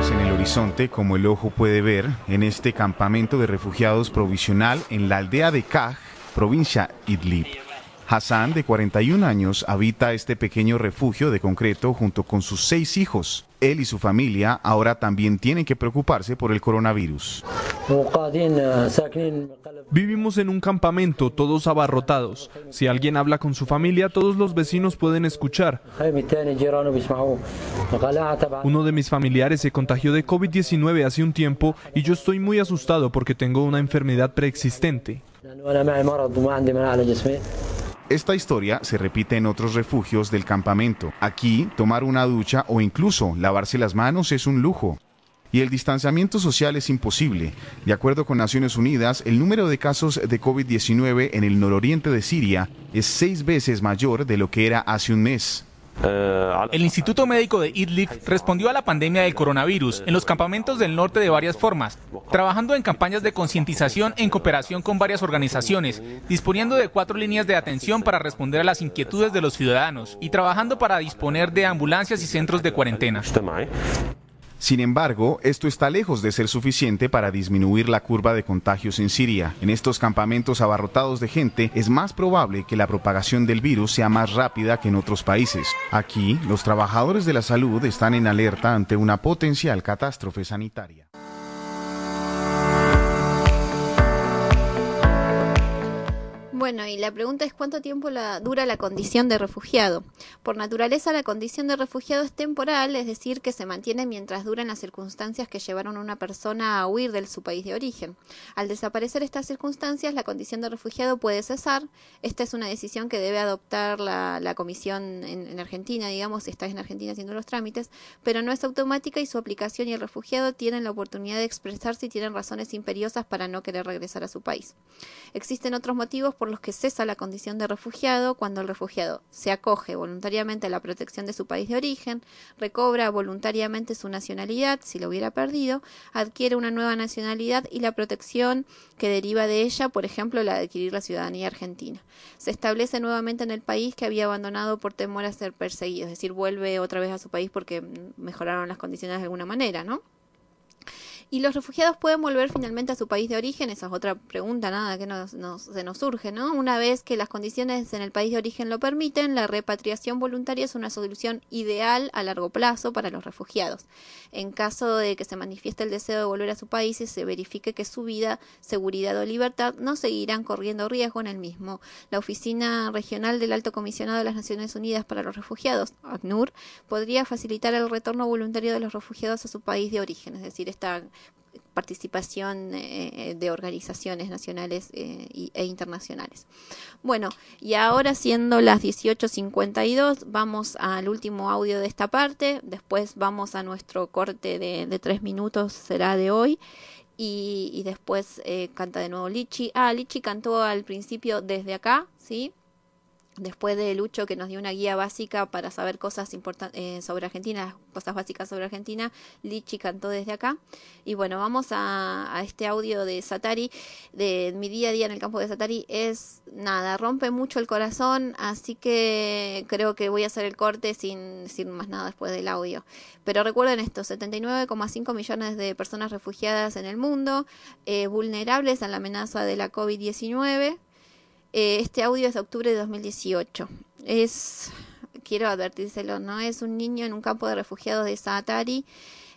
En el horizonte como el ojo puede ver en este campamento de refugiados provisional en la aldea de Kaj, provincia Idlib. Hassan, de 41 años, habita este pequeño refugio de concreto junto con sus seis hijos. Él y su familia ahora también tienen que preocuparse por el coronavirus. Vivimos en un campamento, todos abarrotados. Si alguien habla con su familia, todos los vecinos pueden escuchar. Uno de mis familiares se contagió de COVID-19 hace un tiempo y yo estoy muy asustado porque tengo una enfermedad preexistente. Esta historia se repite en otros refugios del campamento. Aquí, tomar una ducha o incluso lavarse las manos es un lujo. Y el distanciamiento social es imposible. De acuerdo con Naciones Unidas, el número de casos de COVID-19 en el nororiente de Siria es seis veces mayor de lo que era hace un mes. El Instituto Médico de Idlib respondió a la pandemia del coronavirus en los campamentos del norte de varias formas, trabajando en campañas de concientización en cooperación con varias organizaciones, disponiendo de cuatro líneas de atención para responder a las inquietudes de los ciudadanos y trabajando para disponer de ambulancias y centros de cuarentena. Sin embargo, esto está lejos de ser suficiente para disminuir la curva de contagios en Siria. En estos campamentos abarrotados de gente es más probable que la propagación del virus sea más rápida que en otros países. Aquí, los trabajadores de la salud están en alerta ante una potencial catástrofe sanitaria. Bueno, y la pregunta es cuánto tiempo la, dura la condición de refugiado. Por naturaleza, la condición de refugiado es temporal, es decir, que se mantiene mientras duran las circunstancias que llevaron a una persona a huir de su país de origen. Al desaparecer estas circunstancias, la condición de refugiado puede cesar. Esta es una decisión que debe adoptar la, Comisión en, en Argentina, digamos, si estás en Argentina haciendo los trámites, pero no es automática y su aplicación y el refugiado tienen la oportunidad de expresar si tienen razones imperiosas para no querer regresar a su país. Existen otros motivos por los que cesa la condición de refugiado cuando el refugiado se acoge voluntariamente a la protección de su país de origen, recobra voluntariamente su nacionalidad si lo hubiera perdido, adquiere una nueva nacionalidad y la protección que deriva de ella, por ejemplo, la de adquirir la ciudadanía argentina. Se establece nuevamente en el país que había abandonado por temor a ser perseguido, es decir, vuelve otra vez a su país porque mejoraron las condiciones de alguna manera, ¿no? ¿Y los refugiados pueden volver finalmente a su país de origen? Esa es otra pregunta, nada que nos, se nos surge, ¿no? Una vez que las condiciones en el país de origen lo permiten, la repatriación voluntaria es una solución ideal a largo plazo para los refugiados. En caso de que se manifieste el deseo de volver a su país y se verifique que su vida, seguridad o libertad no seguirán corriendo riesgo en el mismo, la Oficina Regional del Alto Comisionado de las Naciones Unidas para los Refugiados, ACNUR, podría facilitar el retorno voluntario de los refugiados a su país de origen, es decir, esta participación eh, de organizaciones nacionales eh, e internacionales. Bueno, y ahora siendo las 18.52, vamos al último audio de esta parte, después vamos a nuestro corte de, tres minutos, será de hoy. Y, y después eh, canta de nuevo Lichi. Ah, Lichi cantó al principio desde acá, ¿sí? Después de Lucho que nos dio una guía básica para saber cosas importantes eh, sobre Argentina, cosas básicas sobre Argentina, Lichi cantó desde acá. Y bueno, vamos a, a, este audio de Satari, de mi día a día en el campo de Satari. Es nada, rompe mucho el corazón, así que creo que voy a hacer el corte sin decir más nada después del audio. Pero recuerden esto, 79,5 millones de personas refugiadas en el mundo, eh, vulnerables a la amenaza de la COVID-19 este audio es de octubre de 2018. Es, quiero advertírselo, ¿no? Es un niño en un campo de refugiados de Saatari,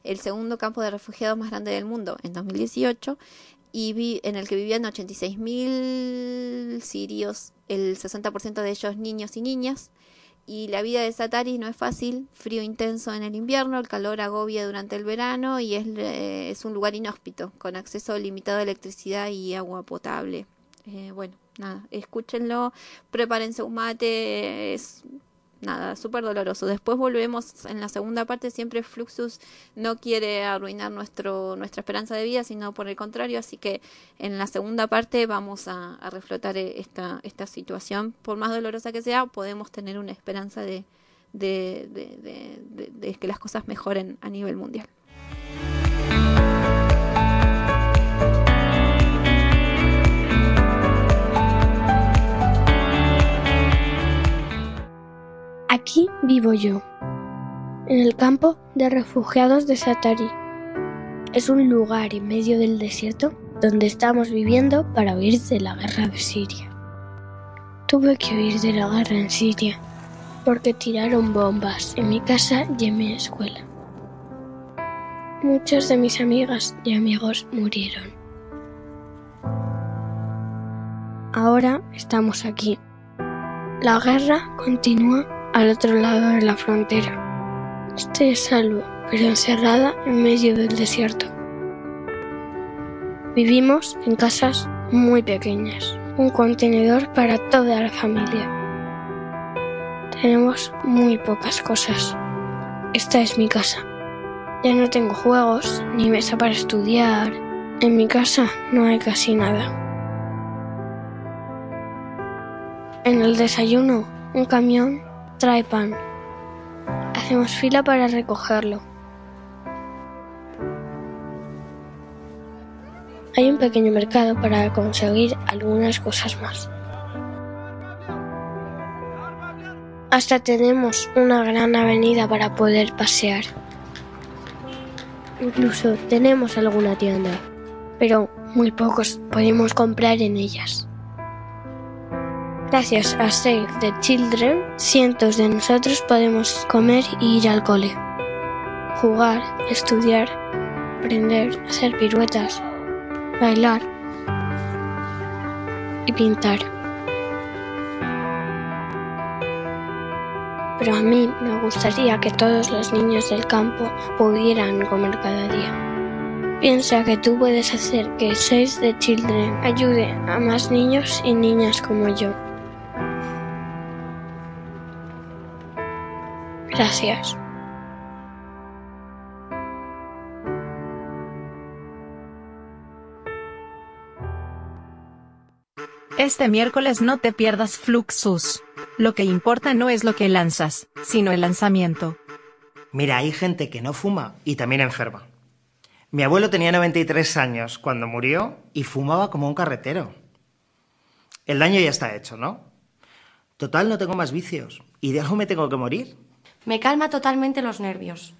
el segundo campo de refugiados más grande del mundo en 2018, y en el que vivían 86.000 sirios, el 60% de ellos niños y niñas, y la vida de Satari no es fácil, frío intenso en el invierno, el calor agobia durante el verano y es, eh, un lugar inhóspito, con acceso limitado a electricidad y agua potable. Eh, bueno, nada, escúchenlo, prepárense un mate, es nada, súper doloroso. Después volvemos en la segunda parte, siempre Fluxus no quiere arruinar nuestro, nuestra esperanza de vida, sino por el contrario, así que en la segunda parte vamos a, a reflotar eh, esta, esta situación. Por más dolorosa que sea, podemos tener una esperanza de, de, de, de, de- de que las cosas mejoren a nivel mundial. Aquí vivo yo, en el campo de refugiados de Satari. Es un lugar en medio del desierto donde estamos viviendo para huir de la guerra de Siria. Tuve que huir de la guerra en Siria porque tiraron bombas en mi casa y en mi escuela. Muchas de mis amigas y amigos murieron. Ahora estamos aquí. La guerra continúa al otro lado de la frontera. Estoy salvo, pero encerrada en medio del desierto. Vivimos en casas muy pequeñas, un contenedor para toda la familia. Tenemos muy pocas cosas. Esta es mi casa. Ya no tengo juegos ni mesa para estudiar. En mi casa no hay casi nada. En el desayuno, un camión trae pan. Hacemos fila para recogerlo. Hay un pequeño mercado para conseguir algunas cosas más. Hasta tenemos una gran avenida para poder pasear. Incluso tenemos alguna tienda, pero muy pocos podemos comprar en ellas. Gracias a Save the Children, cientos de nosotros podemos comer y ir al cole. Jugar, estudiar, aprender, hacer piruetas, bailar y pintar. Pero a mí me gustaría que todos los niños del campo pudieran comer cada día. Piensa que tú puedes hacer que Save the Children ayude a más niños y niñas como yo. Gracias. Este miércoles no te pierdas Fluxus. Lo que importa no es lo que lanzas, sino el lanzamiento. Mira, hay gente que no fuma y también enferma. Mi abuelo tenía 93 años cuando murió y fumaba como un carretero. El daño ya está hecho, ¿no? Total, no tengo más vicios. ¿Y de algo me tengo que morir? Me calma totalmente los nervios.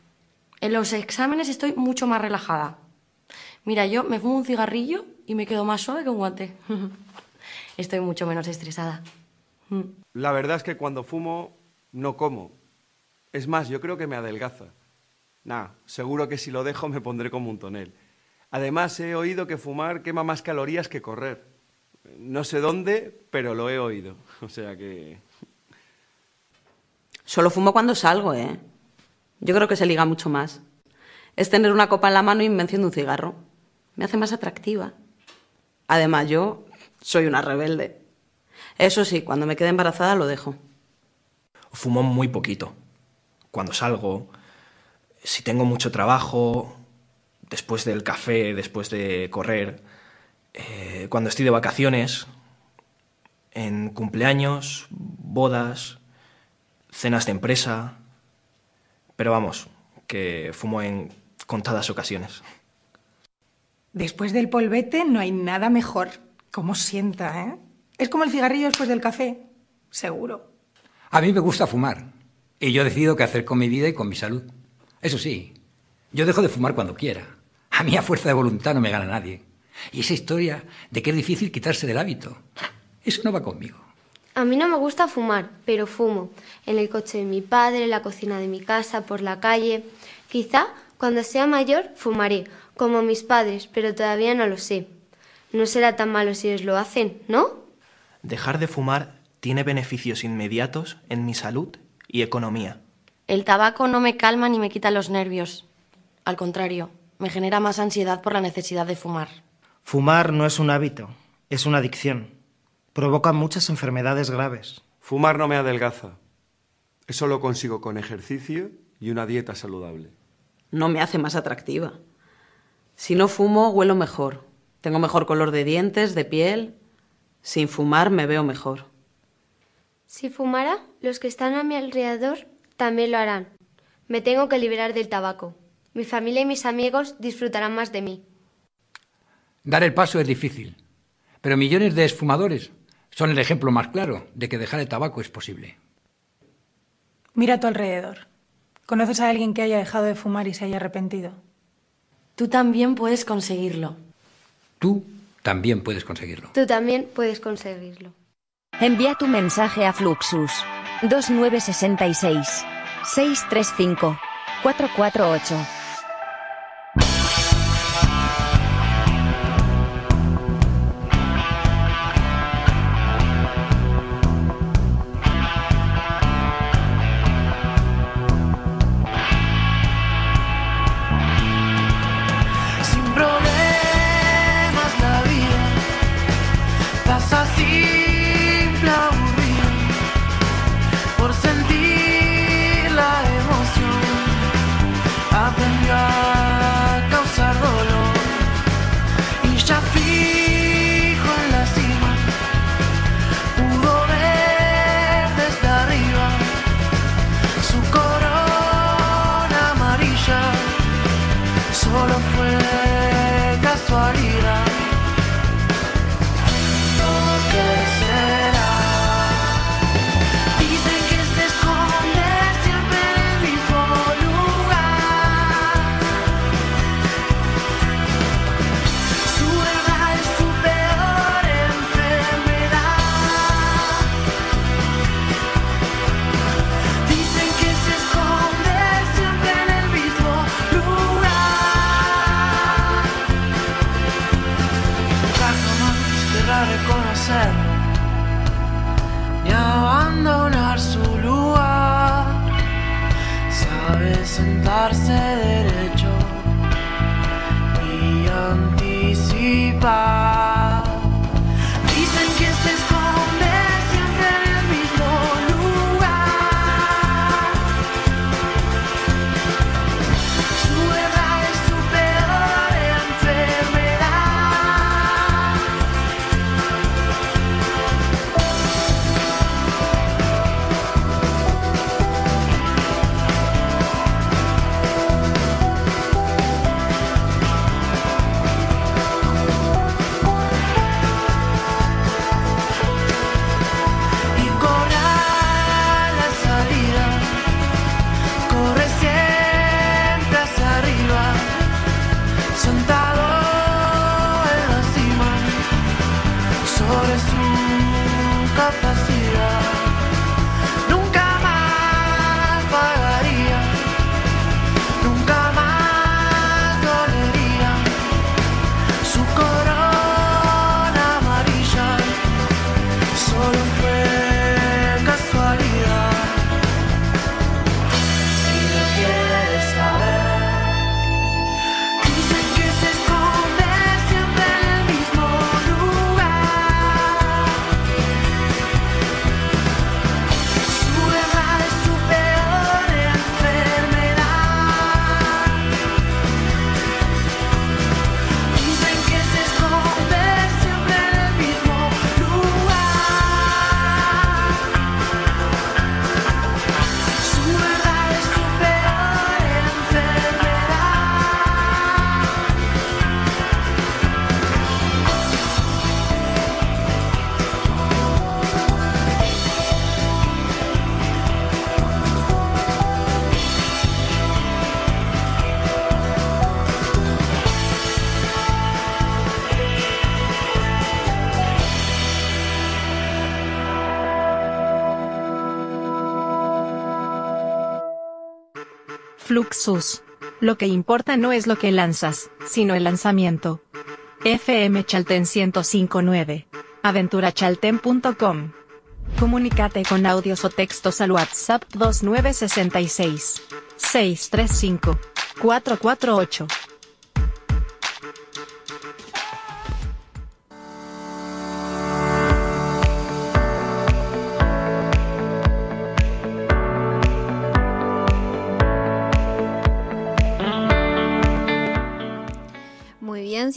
En los exámenes estoy mucho más relajada. Mira, yo me fumo un cigarrillo y me quedo más suave que un guante. [laughs] Estoy mucho menos estresada. La verdad es que cuando fumo no como. Es más, yo creo que me adelgaza. Nah, seguro que si lo dejo me pondré como un tonel. Además, he oído que fumar quema más calorías que correr. No sé dónde, pero lo he oído. [laughs] O sea que... Solo fumo cuando salgo, ¿eh? Yo creo que se liga mucho más. Es tener una copa en la mano y me enciendo un cigarro. Me hace más atractiva. Además, yo soy una rebelde. Eso sí, cuando me quede embarazada lo dejo. Fumo muy poquito. Cuando salgo, si tengo mucho trabajo, después del café, después de correr, eh, cuando estoy de vacaciones, en cumpleaños, bodas, cenas de empresa. Pero vamos, que fumo en contadas ocasiones. Después del polvete no hay nada mejor. ¿Cómo sienta, eh? Es como el cigarrillo después del café. Seguro. A mí me gusta fumar. Y yo decido qué hacer con mi vida y con mi salud. Eso sí, yo dejo de fumar cuando quiera. A mí a fuerza de voluntad no me gana nadie. Y esa historia de que es difícil quitarse del hábito, eso no va conmigo. A mí no me gusta fumar, pero fumo. En el coche de mi padre, en la cocina de mi casa, por la calle. Quizá cuando sea mayor fumaré, como mis padres, pero todavía no lo sé. No será tan malo si ellos lo hacen, ¿no? Dejar de fumar tiene beneficios inmediatos en mi salud y economía. El tabaco no me calma ni me quita los nervios. Al contrario, me genera más ansiedad por la necesidad de fumar. Fumar no es un hábito, es una adicción. Provoca muchas enfermedades graves. Fumar no me adelgaza. Eso lo consigo con ejercicio y una dieta saludable. No me hace más atractiva. Si no fumo, huelo mejor. Tengo mejor color de dientes, de piel. Sin fumar me veo mejor. Si fumara, los que están a mi alrededor también lo harán. Me tengo que liberar del tabaco. Mi familia y mis amigos disfrutarán más de mí. Dar el paso es difícil, pero millones de esfumadores son el ejemplo más claro de que dejar el tabaco es posible. Mira a tu alrededor. ¿Conoces a alguien que haya dejado de fumar y se haya arrepentido? Tú también puedes conseguirlo. Tú también puedes conseguirlo. Tú también puedes conseguirlo. Envía tu mensaje a Fluxus 2966 635 448. Lo que importa no es lo que lanzas, sino el lanzamiento. FM Chalten 1059. aventurachalten.com. Comunícate con audios o textos al WhatsApp 2966 635 448.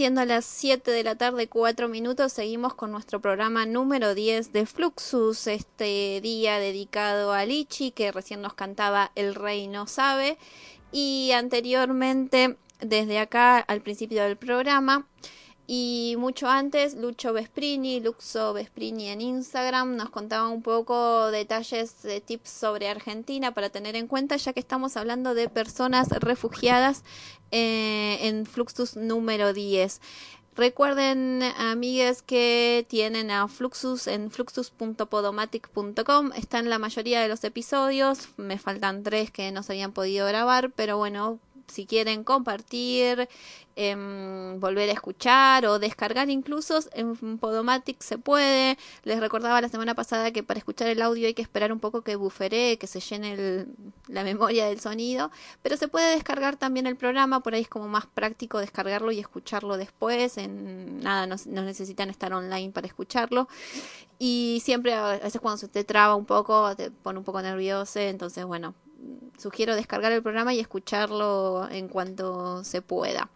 Siendo las 7 de la tarde, 4 minutos, seguimos con nuestro programa número 10 de Fluxus, este día dedicado a Lichi, que recién nos cantaba El Rey no sabe, y anteriormente, desde acá al principio del programa, y mucho antes, Lucho Vesprini, Luxo Vesprini en Instagram, nos contaba un poco detalles, de tips sobre Argentina para tener en cuenta, ya que estamos hablando de personas refugiadas eh, en Fluxus número 10. Recuerden, amigues, que tienen a Fluxus en fluxus.podomatic.com. Están la mayoría de los episodios. Me faltan tres que no se habían podido grabar, pero bueno, si quieren compartir, em, volver a escuchar o descargar incluso en Podomatic se puede. Les recordaba la semana pasada que para escuchar el audio hay que esperar un poco que buferee, que se llene el- la memoria del sonido, pero se puede descargar también el programa, por ahí es como más práctico descargarlo y escucharlo después. En nada, no, no necesitan estar online para escucharlo. Y siempre a veces cuando se te traba un poco, te pone un poco nervioso, entonces bueno, sugiero descargar el programa y escucharlo en cuanto se pueda.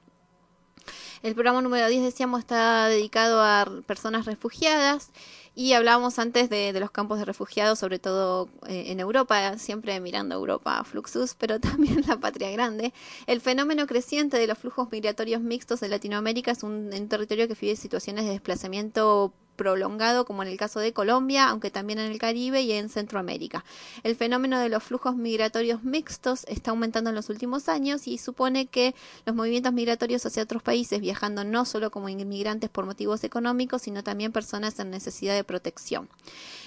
El programa número 10, decíamos, está dedicado a personas refugiadas y hablábamos antes de, los campos de refugiados, sobre todo eh, en Europa, siempre mirando Europa, Fluxus, pero [laughs] también la patria grande. El fenómeno creciente de los flujos migratorios mixtos de Latinoamérica es un, un territorio que vive situaciones de desplazamiento prolongado como en el caso de Colombia, aunque también en el Caribe y en Centroamérica. El fenómeno de los flujos migratorios mixtos está aumentando en los últimos años y supone que los movimientos migratorios hacia otros países, viajando no solo como inmigrantes por motivos económicos, sino también personas en necesidad de protección.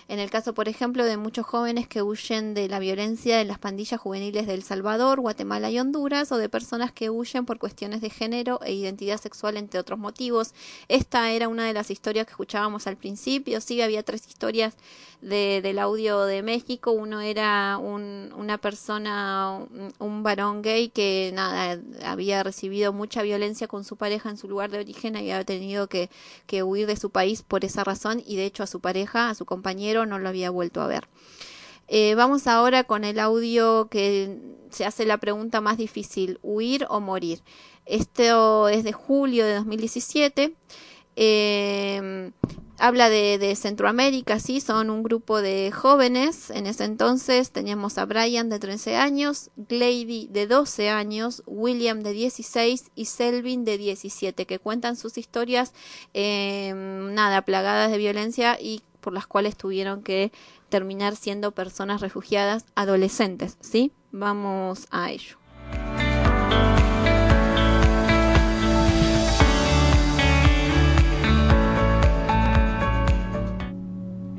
En el caso, por ejemplo, de muchos jóvenes que huyen de la violencia de las pandillas juveniles de El Salvador, Guatemala y Honduras, o de personas que huyen por cuestiones de género e identidad sexual, entre otros motivos. Esta era una de las historias que escuchábamos al principio. Sí, había tres historias de, del audio de México. Uno era un- una persona, un, un varón gay que nada, había recibido mucha violencia con su pareja en su lugar de origen, había tenido que, que huir de su país por esa razón y de hecho a su pareja, a su compañero, no lo había vuelto a ver. Eh, vamos ahora con el audio que se hace la pregunta más difícil, huir o morir. Esto es de julio de 2017. Eh, habla de, Centroamérica, sí, son un grupo de jóvenes. En ese entonces teníamos a Brian de 13 años, Glady de 12 años, William de 16 y Selvin de 17, que cuentan sus historias, eh, nada, plagadas de violencia y por las cuales tuvieron que terminar siendo personas refugiadas adolescentes, ¿sí? Vamos a ello.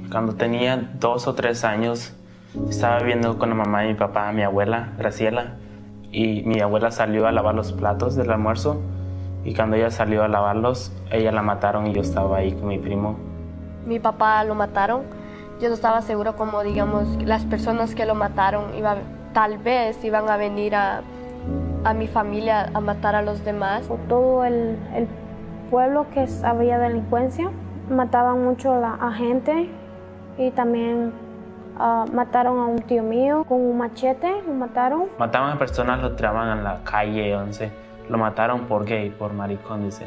Cuando tenía dos o tres años, estaba viviendo con la mamá de mi papá, mi abuela, Graciela, y mi abuela salió a lavar los platos del almuerzo, y cuando ella salió a lavarlos, ella la mataron y yo estaba ahí con mi primo. Mi papá lo mataron. Yo no estaba seguro como, digamos, las personas que lo mataron iba, tal vez iban a venir a, a mi familia a matar a los demás. Todo el, el pueblo que había delincuencia, mataban mucho a la a gente y también ah, mataron a un tío mío con un machete, lo mataron. Mataban a personas, lo tiraban en la calle 11. Lo mataron por gay, por maricón, dice.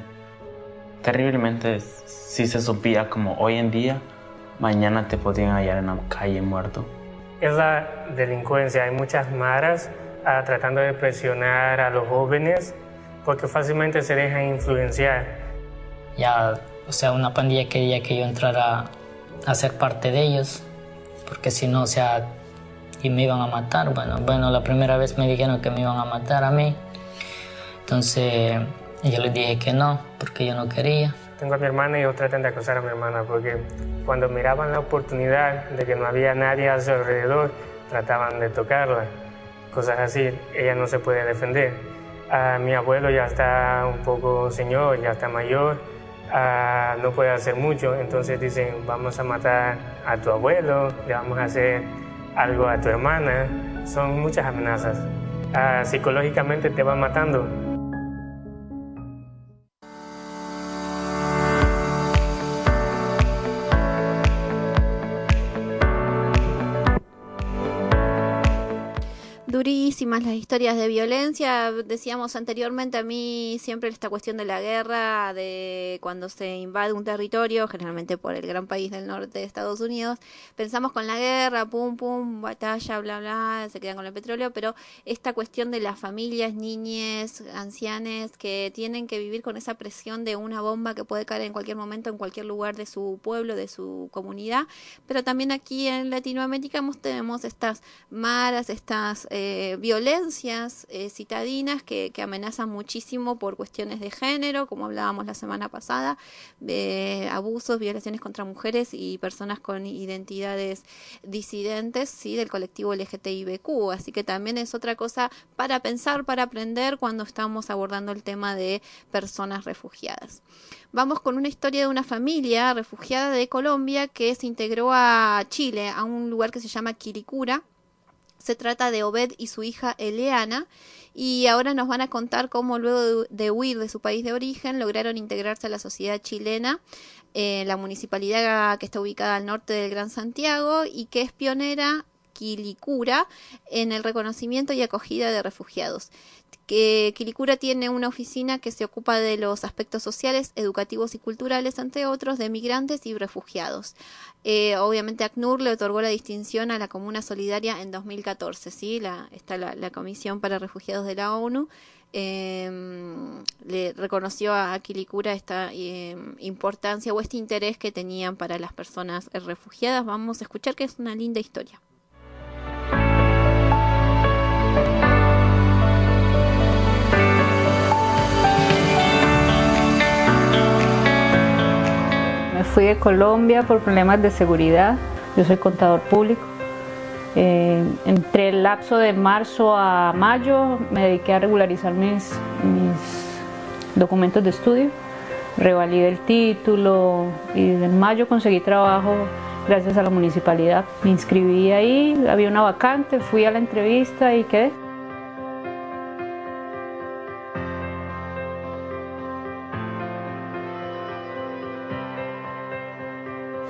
Terriblemente, si se supiera como hoy en día, mañana te podrían hallar en la calle muerto. Es la delincuencia. Hay muchas maras ah, tratando de presionar a los jóvenes porque fácilmente se dejan influenciar. Ya, o sea, una pandilla quería que yo entrara a ser parte de ellos, porque si no, o sea, y me iban a matar. Bueno, bueno, la primera vez me dijeron que me iban a matar a mí, entonces yo les dije que no, porque yo no quería. Tengo a mi hermana y ellos tratan de acosar a mi hermana porque cuando miraban la oportunidad de que no había nadie a su alrededor, trataban de tocarla. Cosas así, ella no se puede defender. Ah, mi abuelo ya está un poco señor, ya está mayor no puede hacer mucho, entonces dicen vamos a matar a tu abuelo, le vamos a hacer algo a tu hermana, son muchas amenazas. Ah, psicológicamente te van matando. Durísimas las historias de violencia. Decíamos anteriormente, a mí siempre esta cuestión de la guerra, de cuando se invade un territorio, generalmente por el gran país del norte de Estados Unidos, pensamos con la guerra, pum, pum, batalla, bla, bla, se quedan con el petróleo, pero esta cuestión de las familias, niñes, ancianes, que tienen que vivir con esa presión de una bomba que puede caer en cualquier momento, en cualquier lugar de su pueblo, de su comunidad, pero también aquí en Latinoamérica tenemos estas maras, estas eh, violencias eh, citadinas que, amenazan muchísimo por cuestiones de género, como hablábamos la semana pasada, de abusos, violaciones contra mujeres y personas con identidades disidentes, sí, del colectivo LGTBIQ. Así que también es otra cosa para pensar, para aprender cuando estamos abordando el tema de personas refugiadas. Vamos con una historia de una familia refugiada de Colombia que se integró a Chile, a un lugar que se llama Quilicura. Se trata de Obed y su hija Eleana y ahora nos van a contar cómo luego de, huir de su país de origen lograron integrarse a la sociedad chilena, eh, la municipalidad que está ubicada al norte del Gran Santiago y que es pionera Quilicura en el reconocimiento y acogida de refugiados. Que Quilicura tiene una oficina que se ocupa de los aspectos sociales, educativos y culturales, entre otros, de migrantes y refugiados. Eh, obviamente ACNUR le otorgó la distinción a la Comuna Solidaria en 2014, ¿sí? La, está la, Comisión para Refugiados de la ONU. eh, le reconoció a Quilicura esta eh, importancia o este interés que tenían para las personas refugiadas. Vamos a escuchar que es una linda historia. Fui de Colombia por problemas de seguridad. Yo soy contador público. Eh, entre el lapso de marzo a mayo me dediqué a regularizar mis, mis documentos de estudio. Revalidé el título y en mayo conseguí trabajo gracias a la municipalidad. Me inscribí ahí, había una vacante, fui a la entrevista y quedé.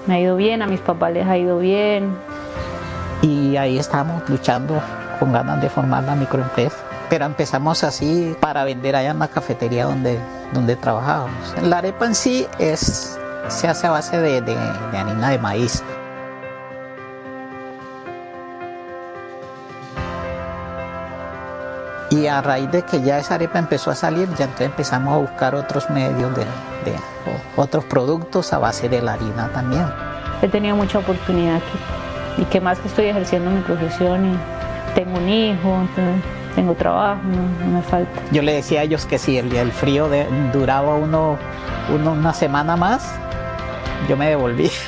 Me ha ido bien, a mis papás les ha ido bien. y ahí estamos luchando con ganas de formar la microempresa. Pero empezamos así para vender allá en la cafetería donde, donde trabajábamos. La arepa en sí es, se hace a base de, de- de harina de maíz. Y a raíz de que ya esa arepa empezó a salir, ya entonces empezamos a buscar otros medios de, otros productos a base de la harina también. He tenido mucha oportunidad aquí. Y que más que estoy ejerciendo mi profesión y tengo un hijo, tengo trabajo, no, no me falta. Yo le decía a ellos que si el, el frío de- duraba uno, uno una semana más, yo me devolví. [laughs]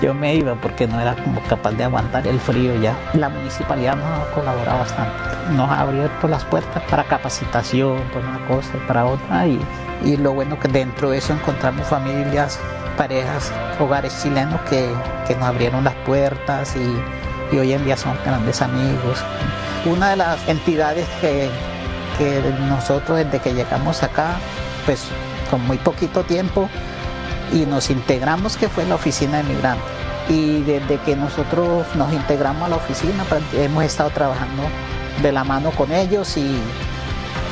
Yo me iba porque no era como capaz de aguantar el frío ya. La municipalidad nos ha colaborado bastante. Nos ha las puertas para capacitación, para una cosa y para otra. Y, y lo bueno que dentro de eso encontramos familias, parejas, hogares chilenos que, que nos abrieron las puertas y, y hoy en día son grandes amigos. Una de las entidades que, que nosotros desde que llegamos acá, pues con muy poquito tiempo, y nos integramos, que fue la oficina de migrantes. Y desde que nosotros nos integramos a la oficina, pues, hemos estado trabajando de la mano con ellos y,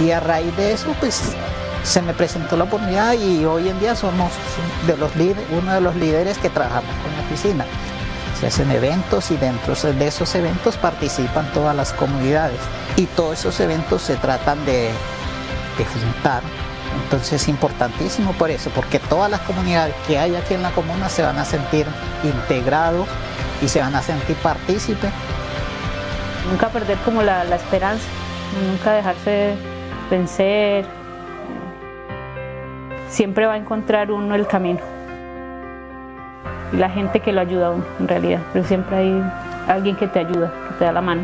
y a raíz de eso, pues se me presentó la oportunidad y hoy en día somos de los líderes, uno de los líderes que trabajamos con la oficina. Se hacen eventos y dentro de esos eventos participan todas las comunidades y todos esos eventos se tratan de, de juntar entonces es importantísimo por eso, porque todas las comunidades que hay aquí en la comuna se van a sentir integrados y se van a sentir partícipes. Nunca perder como la, la esperanza, nunca dejarse vencer. Siempre va a encontrar uno el camino. Y la gente que lo ayuda a uno, en realidad. Pero siempre hay alguien que te ayuda, que te da la mano.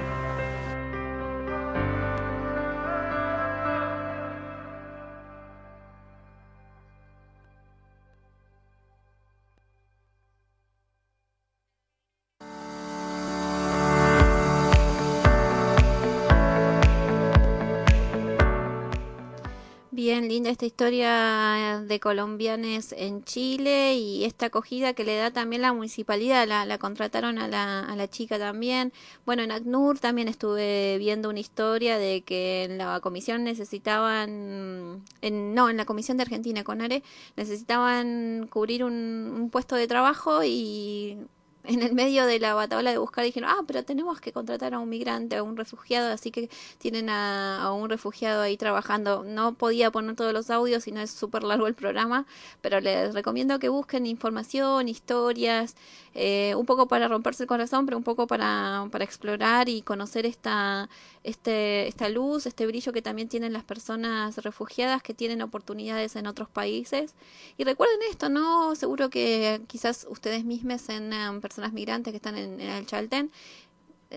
Linda esta historia de colombianes en Chile y esta acogida que le da también la municipalidad, la, la contrataron a la, a la chica también. Bueno, en ACNUR también estuve viendo una historia de que en la comisión necesitaban, en, no, en la comisión de Argentina con ARE, necesitaban cubrir un, un puesto de trabajo y en el medio de la bataola de buscar dijeron, ah, pero tenemos que contratar a un migrante, a un refugiado, así que tienen a, a un refugiado ahí trabajando. No podía poner todos los audios, si no es súper largo el programa, pero les recomiendo que busquen información, historias, eh, un poco para romperse el corazón, pero un poco para, para explorar y conocer esta, este, esta luz, este brillo que también tienen las personas refugiadas que tienen oportunidades en otros países. Y recuerden esto, ¿no? Seguro que quizás ustedes mismos en em, personas migrantes que están en, en el Chaltén,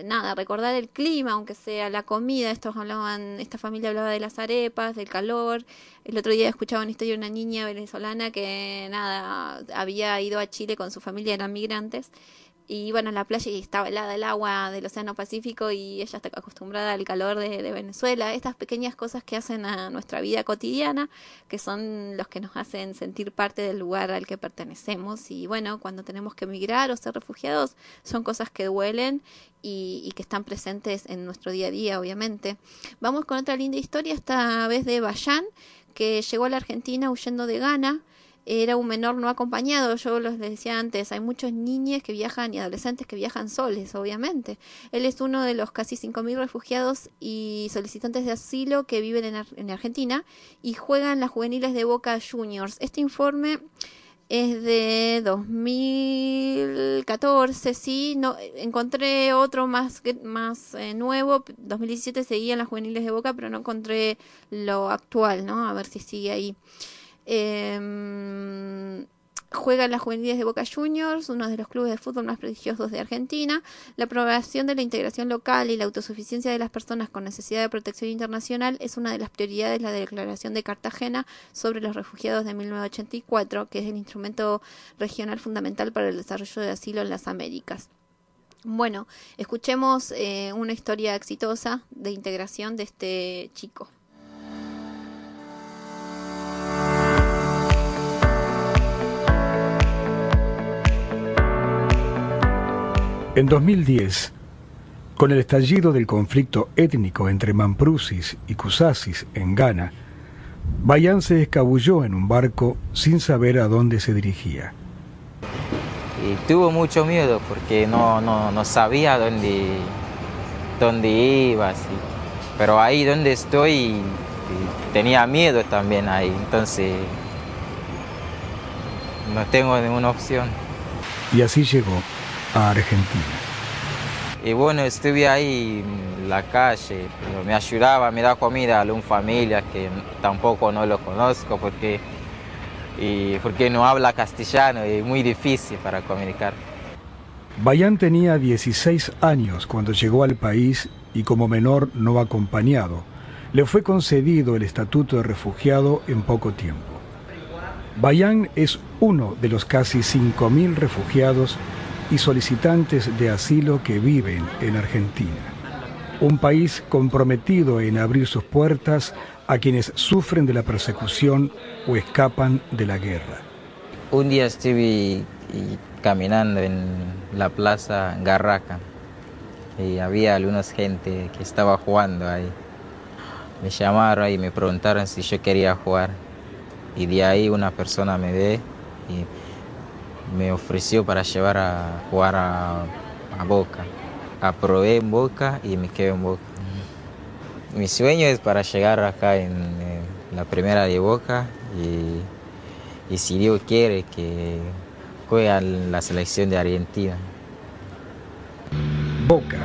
nada, recordar el clima, aunque sea la comida, estos hablaban, esta familia hablaba de las arepas, del calor. El otro día escuchaba una historia de una niña venezolana que nada, había ido a Chile con su familia, eran migrantes. Y bueno, en la playa y estaba helada el agua del Océano Pacífico y ella está acostumbrada al calor de, Venezuela. Estas pequeñas cosas que hacen a nuestra vida cotidiana, que son los que nos hacen sentir parte del lugar al que pertenecemos. Y bueno, cuando tenemos que emigrar o ser refugiados, son cosas que duelen y, y que están presentes en nuestro día a día, obviamente. Vamos con otra linda historia, esta vez de Bayan, que llegó a la Argentina huyendo de Ghana era un menor no acompañado. Yo les decía antes, hay muchos niños que viajan y adolescentes que viajan soles, obviamente. Él es uno de los casi 5.000 refugiados y solicitantes de asilo que viven en, Ar en Argentina y juegan las juveniles de Boca Juniors. Este informe es de 2014, sí, no encontré otro más más eh, nuevo, 2017 seguían las juveniles de Boca, pero no encontré lo actual, ¿no? A ver si sigue ahí. Eh, juega en las juveniles de Boca Juniors, uno de los clubes de fútbol más prestigiosos de Argentina. La aprobación de la integración local y la autosuficiencia de las personas con necesidad de protección internacional es una de las prioridades de la Declaración de Cartagena sobre los refugiados de 1984, que es el instrumento regional fundamental para el desarrollo de asilo en las Américas. Bueno, escuchemos eh, una historia exitosa de integración de este chico. En 2010, con el estallido del conflicto étnico entre Mamprusis y Kusasis en Ghana, Bayan se escabulló en un barco sin saber a dónde se dirigía. Y tuvo mucho miedo porque no, no, no sabía dónde, dónde iba. Así. Pero ahí donde estoy tenía miedo también ahí. Entonces no tengo ninguna opción. Y así llegó a Argentina. Y bueno, estuve ahí en la calle, me ayudaba, me da comida a una familia que tampoco no lo conozco porque, y porque no habla castellano y es muy difícil para comunicar. Bayan tenía 16 años cuando llegó al país y como menor no acompañado, le fue concedido el estatuto de refugiado en poco tiempo. Bayan es uno de los casi 5.000 refugiados y solicitantes de asilo que viven en Argentina, un país comprometido en abrir sus puertas a quienes sufren de la persecución o escapan de la guerra. Un día estuve caminando en la plaza Garraca y había algunas gente que estaba jugando ahí. Me llamaron y me preguntaron si yo quería jugar y de ahí una persona me ve y me ofreció para llevar a jugar a, Boca. Aprobé en Boca y me quedé en Boca. Mi sueño es para llegar acá en, en la primera de Boca y, y, si Dios quiere que juegue a la selección de Argentina. Boca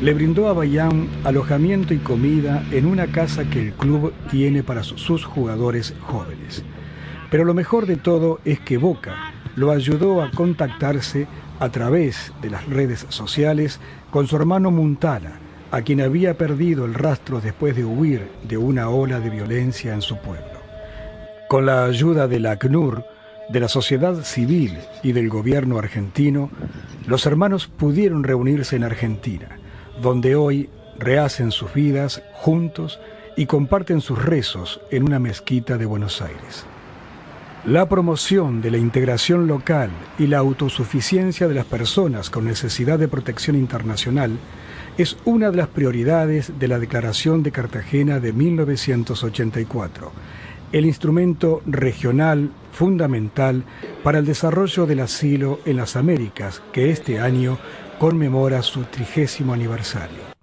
le brindó a Bayán alojamiento y comida en una casa que el club tiene para sus jugadores jóvenes. Pero lo mejor de todo es que Boca lo ayudó a contactarse a través de las redes sociales con su hermano Muntala, a quien había perdido el rastro después de huir de una ola de violencia en su pueblo. Con la ayuda del ACNUR, de la sociedad civil y del gobierno argentino, los hermanos pudieron reunirse en Argentina, donde hoy rehacen sus vidas juntos y comparten sus rezos en una mezquita de Buenos Aires. La promoción de la integración local y la autosuficiencia de las personas con necesidad de protección internacional es una de las prioridades de la Declaración de Cartagena de 1984, el instrumento regional fundamental para el desarrollo del asilo en las Américas, que este año conmemora su trigésimo aniversario.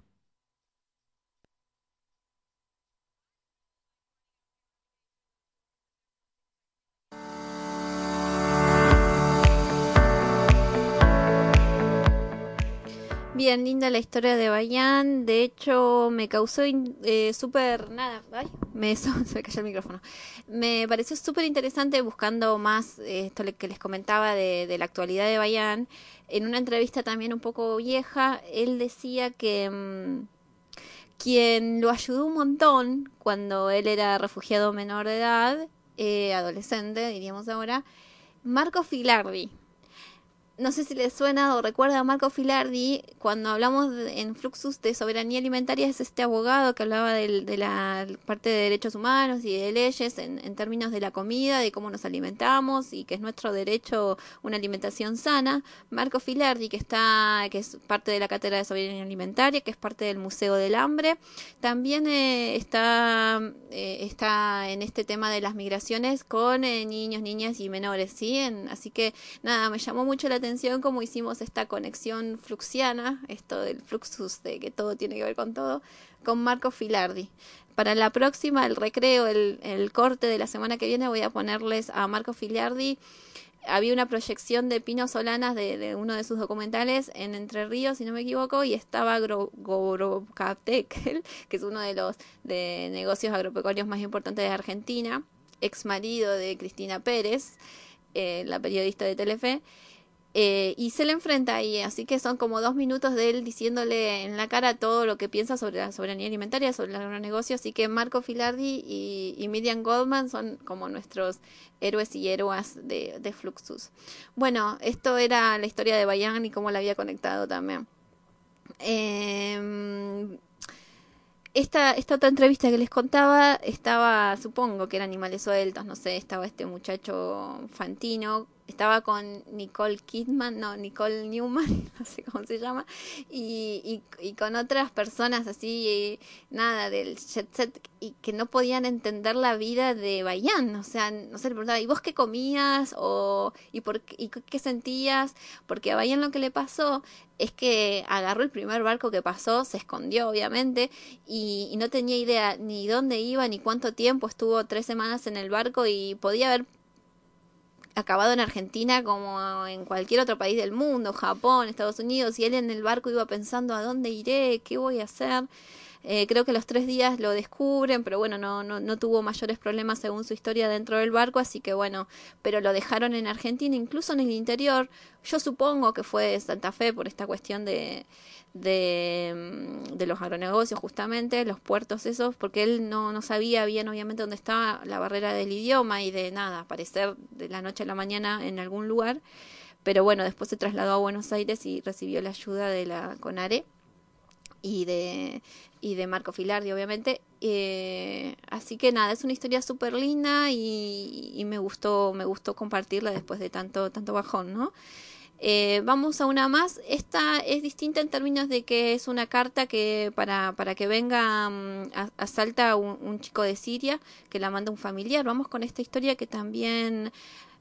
Bien, linda la historia de Bayan. De hecho, me causó eh, súper. Nada, ay, me, [laughs] se me cayó el micrófono. Me pareció súper interesante buscando más eh, esto que les comentaba de, de la actualidad de Bayan. En una entrevista también un poco vieja, él decía que mm, quien lo ayudó un montón cuando él era refugiado menor de edad, eh, adolescente, diríamos ahora, Marco Filardi no sé si les suena o recuerda a Marco Filardi, cuando hablamos de- en Fluxus de soberanía alimentaria, es este abogado que hablaba del- de la parte de derechos humanos y de leyes en, en términos de la comida, de cómo nos alimentamos y que es nuestro derecho una alimentación sana. Marco Filardi, que está, que es parte de la cátedra de soberanía alimentaria, que es parte del Museo del Hambre, también eh, está, eh, está en este tema de las migraciones con eh, niños, niñas y menores, ¿sí? En- así que nada, me llamó mucho la atención cómo hicimos esta conexión fluxiana, esto del fluxus, de que todo tiene que ver con todo, con Marco Filardi. Para la próxima, el recreo, el, el corte de la semana que viene, voy a ponerles a Marco Filardi. Había una proyección de Pino Solanas de, uno de sus documentales en Entre Ríos, si no me equivoco, y estaba Gorokaptekel, [laughs] que es uno de los de negocios agropecuarios más importantes de Argentina, ex marido de Cristina Pérez, eh, la periodista de Telefe. Eh, y se le enfrenta ahí, así que son como dos minutos de él diciéndole en la cara todo lo que piensa sobre la soberanía alimentaria, sobre el agronegocio. Así que Marco Filardi y, y Miriam Goldman son como nuestros héroes y héroas de, de Fluxus. Bueno, esto era la historia de Bayan y cómo la había conectado también. Em, esta, esta otra entrevista que les contaba estaba, supongo que eran animales sueltos, no sé, estaba este muchacho Fantino, estaba con Nicole Kidman, no, Nicole Newman, [laughs] no sé cómo se llama, y, y, y con otras personas así, eh, nada, del jet set, y que no podían entender la vida de Bayan, o sea, no sé, le preguntaba, ¿y vos qué comías? O, ¿y, por, qué- y qué sentías? Porque a Bayan lo que le pasó es que agarró el primer barco que pasó, se escondió obviamente y, y no tenía idea ni dónde iba ni cuánto tiempo, estuvo tres semanas en el barco y podía haber acabado en Argentina como en cualquier otro país del mundo, Japón, Estados Unidos, y él en el barco iba pensando a dónde iré, qué voy a hacer. Eh, creo que los tres días lo descubren, pero bueno, no, no, no tuvo mayores problemas según su historia dentro del barco, así que bueno, pero lo dejaron en Argentina, incluso en el interior. Yo supongo que fue de Santa Fe por esta cuestión de, de, mm, de los agronegocios, justamente, los puertos esos, porque él no, no sabía bien, obviamente, dónde estaba la barrera del idioma y de nada, aparecer de la noche a la mañana en algún lugar. Pero bueno, después se trasladó a Buenos Aires y recibió la ayuda de la CONARE y de, y de Marco Filardi, obviamente. Eh, así que nada, es una historia súper linda y, me gustó, me gustó compartirla después de tanto, tanto bajón, ¿no? Eh, vamos a una más. Esta es distinta en términos de que es una carta que para, para que venga mm, a, un, un chico de Siria que la manda un familiar. Vamos con esta historia que también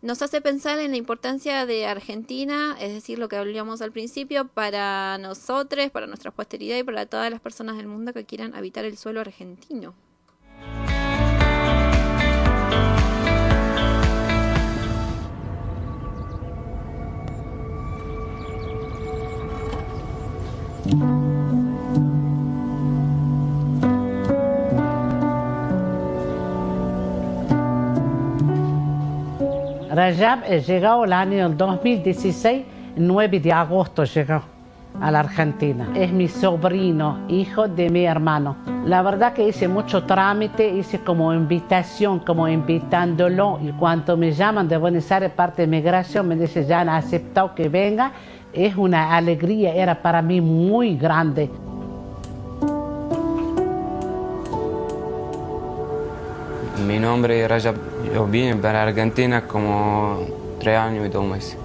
nos hace pensar en la importancia de Argentina, es decir, lo que hablábamos al principio, para nosotros, para nuestra posteridad y para todas las personas del mundo que quieran habitar el suelo argentino. Rajab he llegado el año 2016, 9 de agosto llegó a la Argentina. Es mi sobrino, hijo de mi hermano. La verdad que hice mucho trámite, hice como invitación, como invitándolo. Y cuando me llaman de Buenos Aires, parte de migración, me dice, ya han aceptado que venga. Es una alegría, era para mí muy grande. Mi nombre es Rajab. Yo vine para Argentina como tres años y dos meses.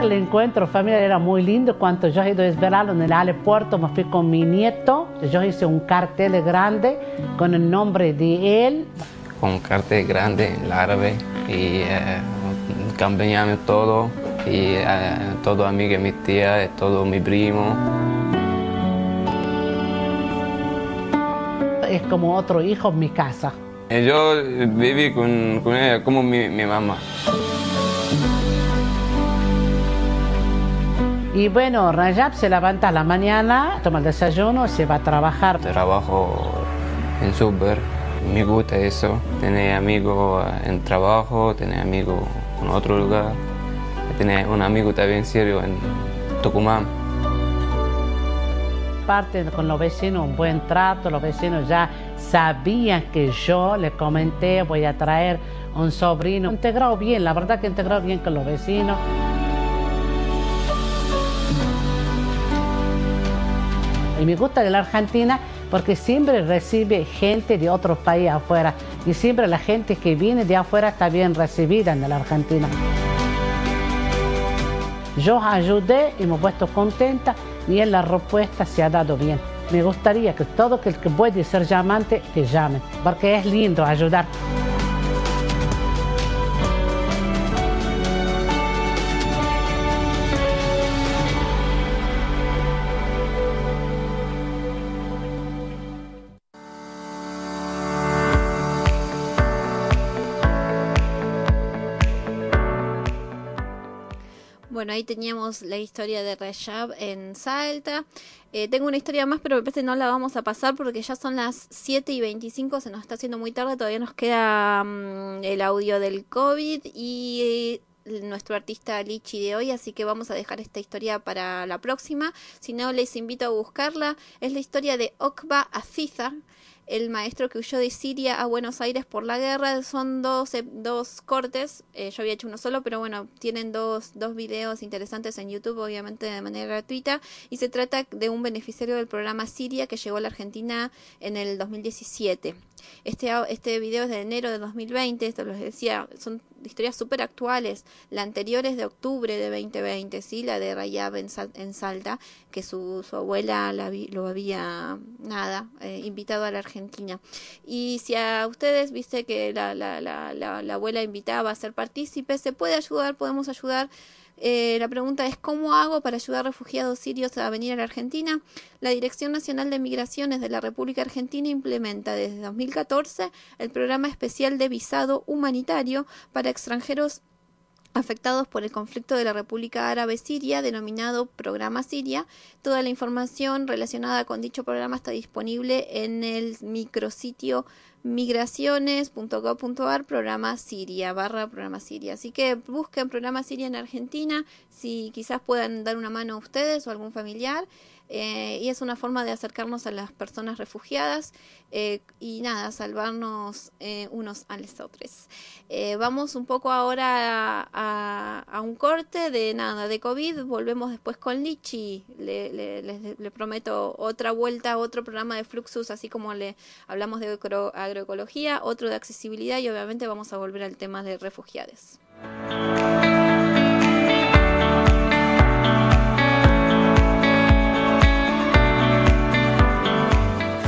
El encuentro familiar era muy lindo. Cuando yo he ido a esperarlo en el aeropuerto, me fui con mi nieto. Yo hice un cartel grande con el nombre de él. Con un cartel grande en árabe y eh, todo. Y eh, todo amigo mi tía, todo mi primo. Es como otro hijo en mi casa. Y yo viví con, con ella como mi, mi mamá. Y bueno, Rajab se levanta a la mañana, toma el desayuno, se va a trabajar. Trabajo en super, me gusta eso. Tener amigos en trabajo, tener amigos en otro lugar. Tener un amigo también serio en Tucumán. Con los vecinos, un buen trato, los vecinos ya sabían que yo le comenté, voy a traer un sobrino. Integrado bien, la verdad que integrado bien con los vecinos. Y me gusta de la Argentina porque siempre recibe gente de otros países afuera y siempre la gente que viene de afuera está bien recibida en la Argentina. Yo ayudé y me he puesto contenta y en la respuesta se ha dado bien. Me gustaría que todo el que puede ser llamante, que llame, porque es lindo ayudar. Ahí teníamos la historia de Rajab en Salta. Eh, tengo una historia más, pero me parece que no la vamos a pasar porque ya son las 7 y 25, se nos está haciendo muy tarde, todavía nos queda mm, el audio del COVID y eh, nuestro artista Lichi de hoy, así que vamos a dejar esta historia para la próxima. Si no, les invito a buscarla. Es la historia de Okba Aziza, el maestro que huyó de Siria a Buenos Aires por la guerra. Son dos, eh, dos cortes, eh, yo había hecho uno solo, pero bueno, tienen dos, dos videos interesantes en YouTube, obviamente de manera gratuita, y se trata de un beneficiario del programa Siria que llegó a la Argentina en el 2017. Este, este video es de enero de 2020, esto les decía, son historias súper actuales. La anterior es de octubre de 2020, ¿sí? La de Rayab en, en Salta, que su, su abuela la vi- lo había, nada, eh, invitado a la Argentina. Y si a ustedes, viste que la, la, la, la, la abuela invitaba a ser partícipes, se puede ayudar, podemos ayudar. Eh, la pregunta es, ¿cómo hago para ayudar a refugiados sirios a venir a la Argentina? La Dirección Nacional de Migraciones de la República Argentina implementa desde 2014 el programa especial de visado humanitario para extranjeros afectados por el conflicto de la República Árabe Siria, denominado Programa Siria. Toda la información relacionada con dicho programa está disponible en el micrositio migraciones.gov.ar programa Siria, barra programa Siria. Así que busquen programa Siria en Argentina, si quizás puedan dar una mano a ustedes o algún familiar. Eh, y es una forma de acercarnos a las personas refugiadas eh, y nada, salvarnos eh, unos a los otros. Vamos un poco ahora a, un corte de nada, de COVID, volvemos después con Lichi, le, prometo otra vuelta, otro programa de Fluxus, así como le hablamos de agro- agroecología, otro de accesibilidad y obviamente vamos a volver al tema de refugiados.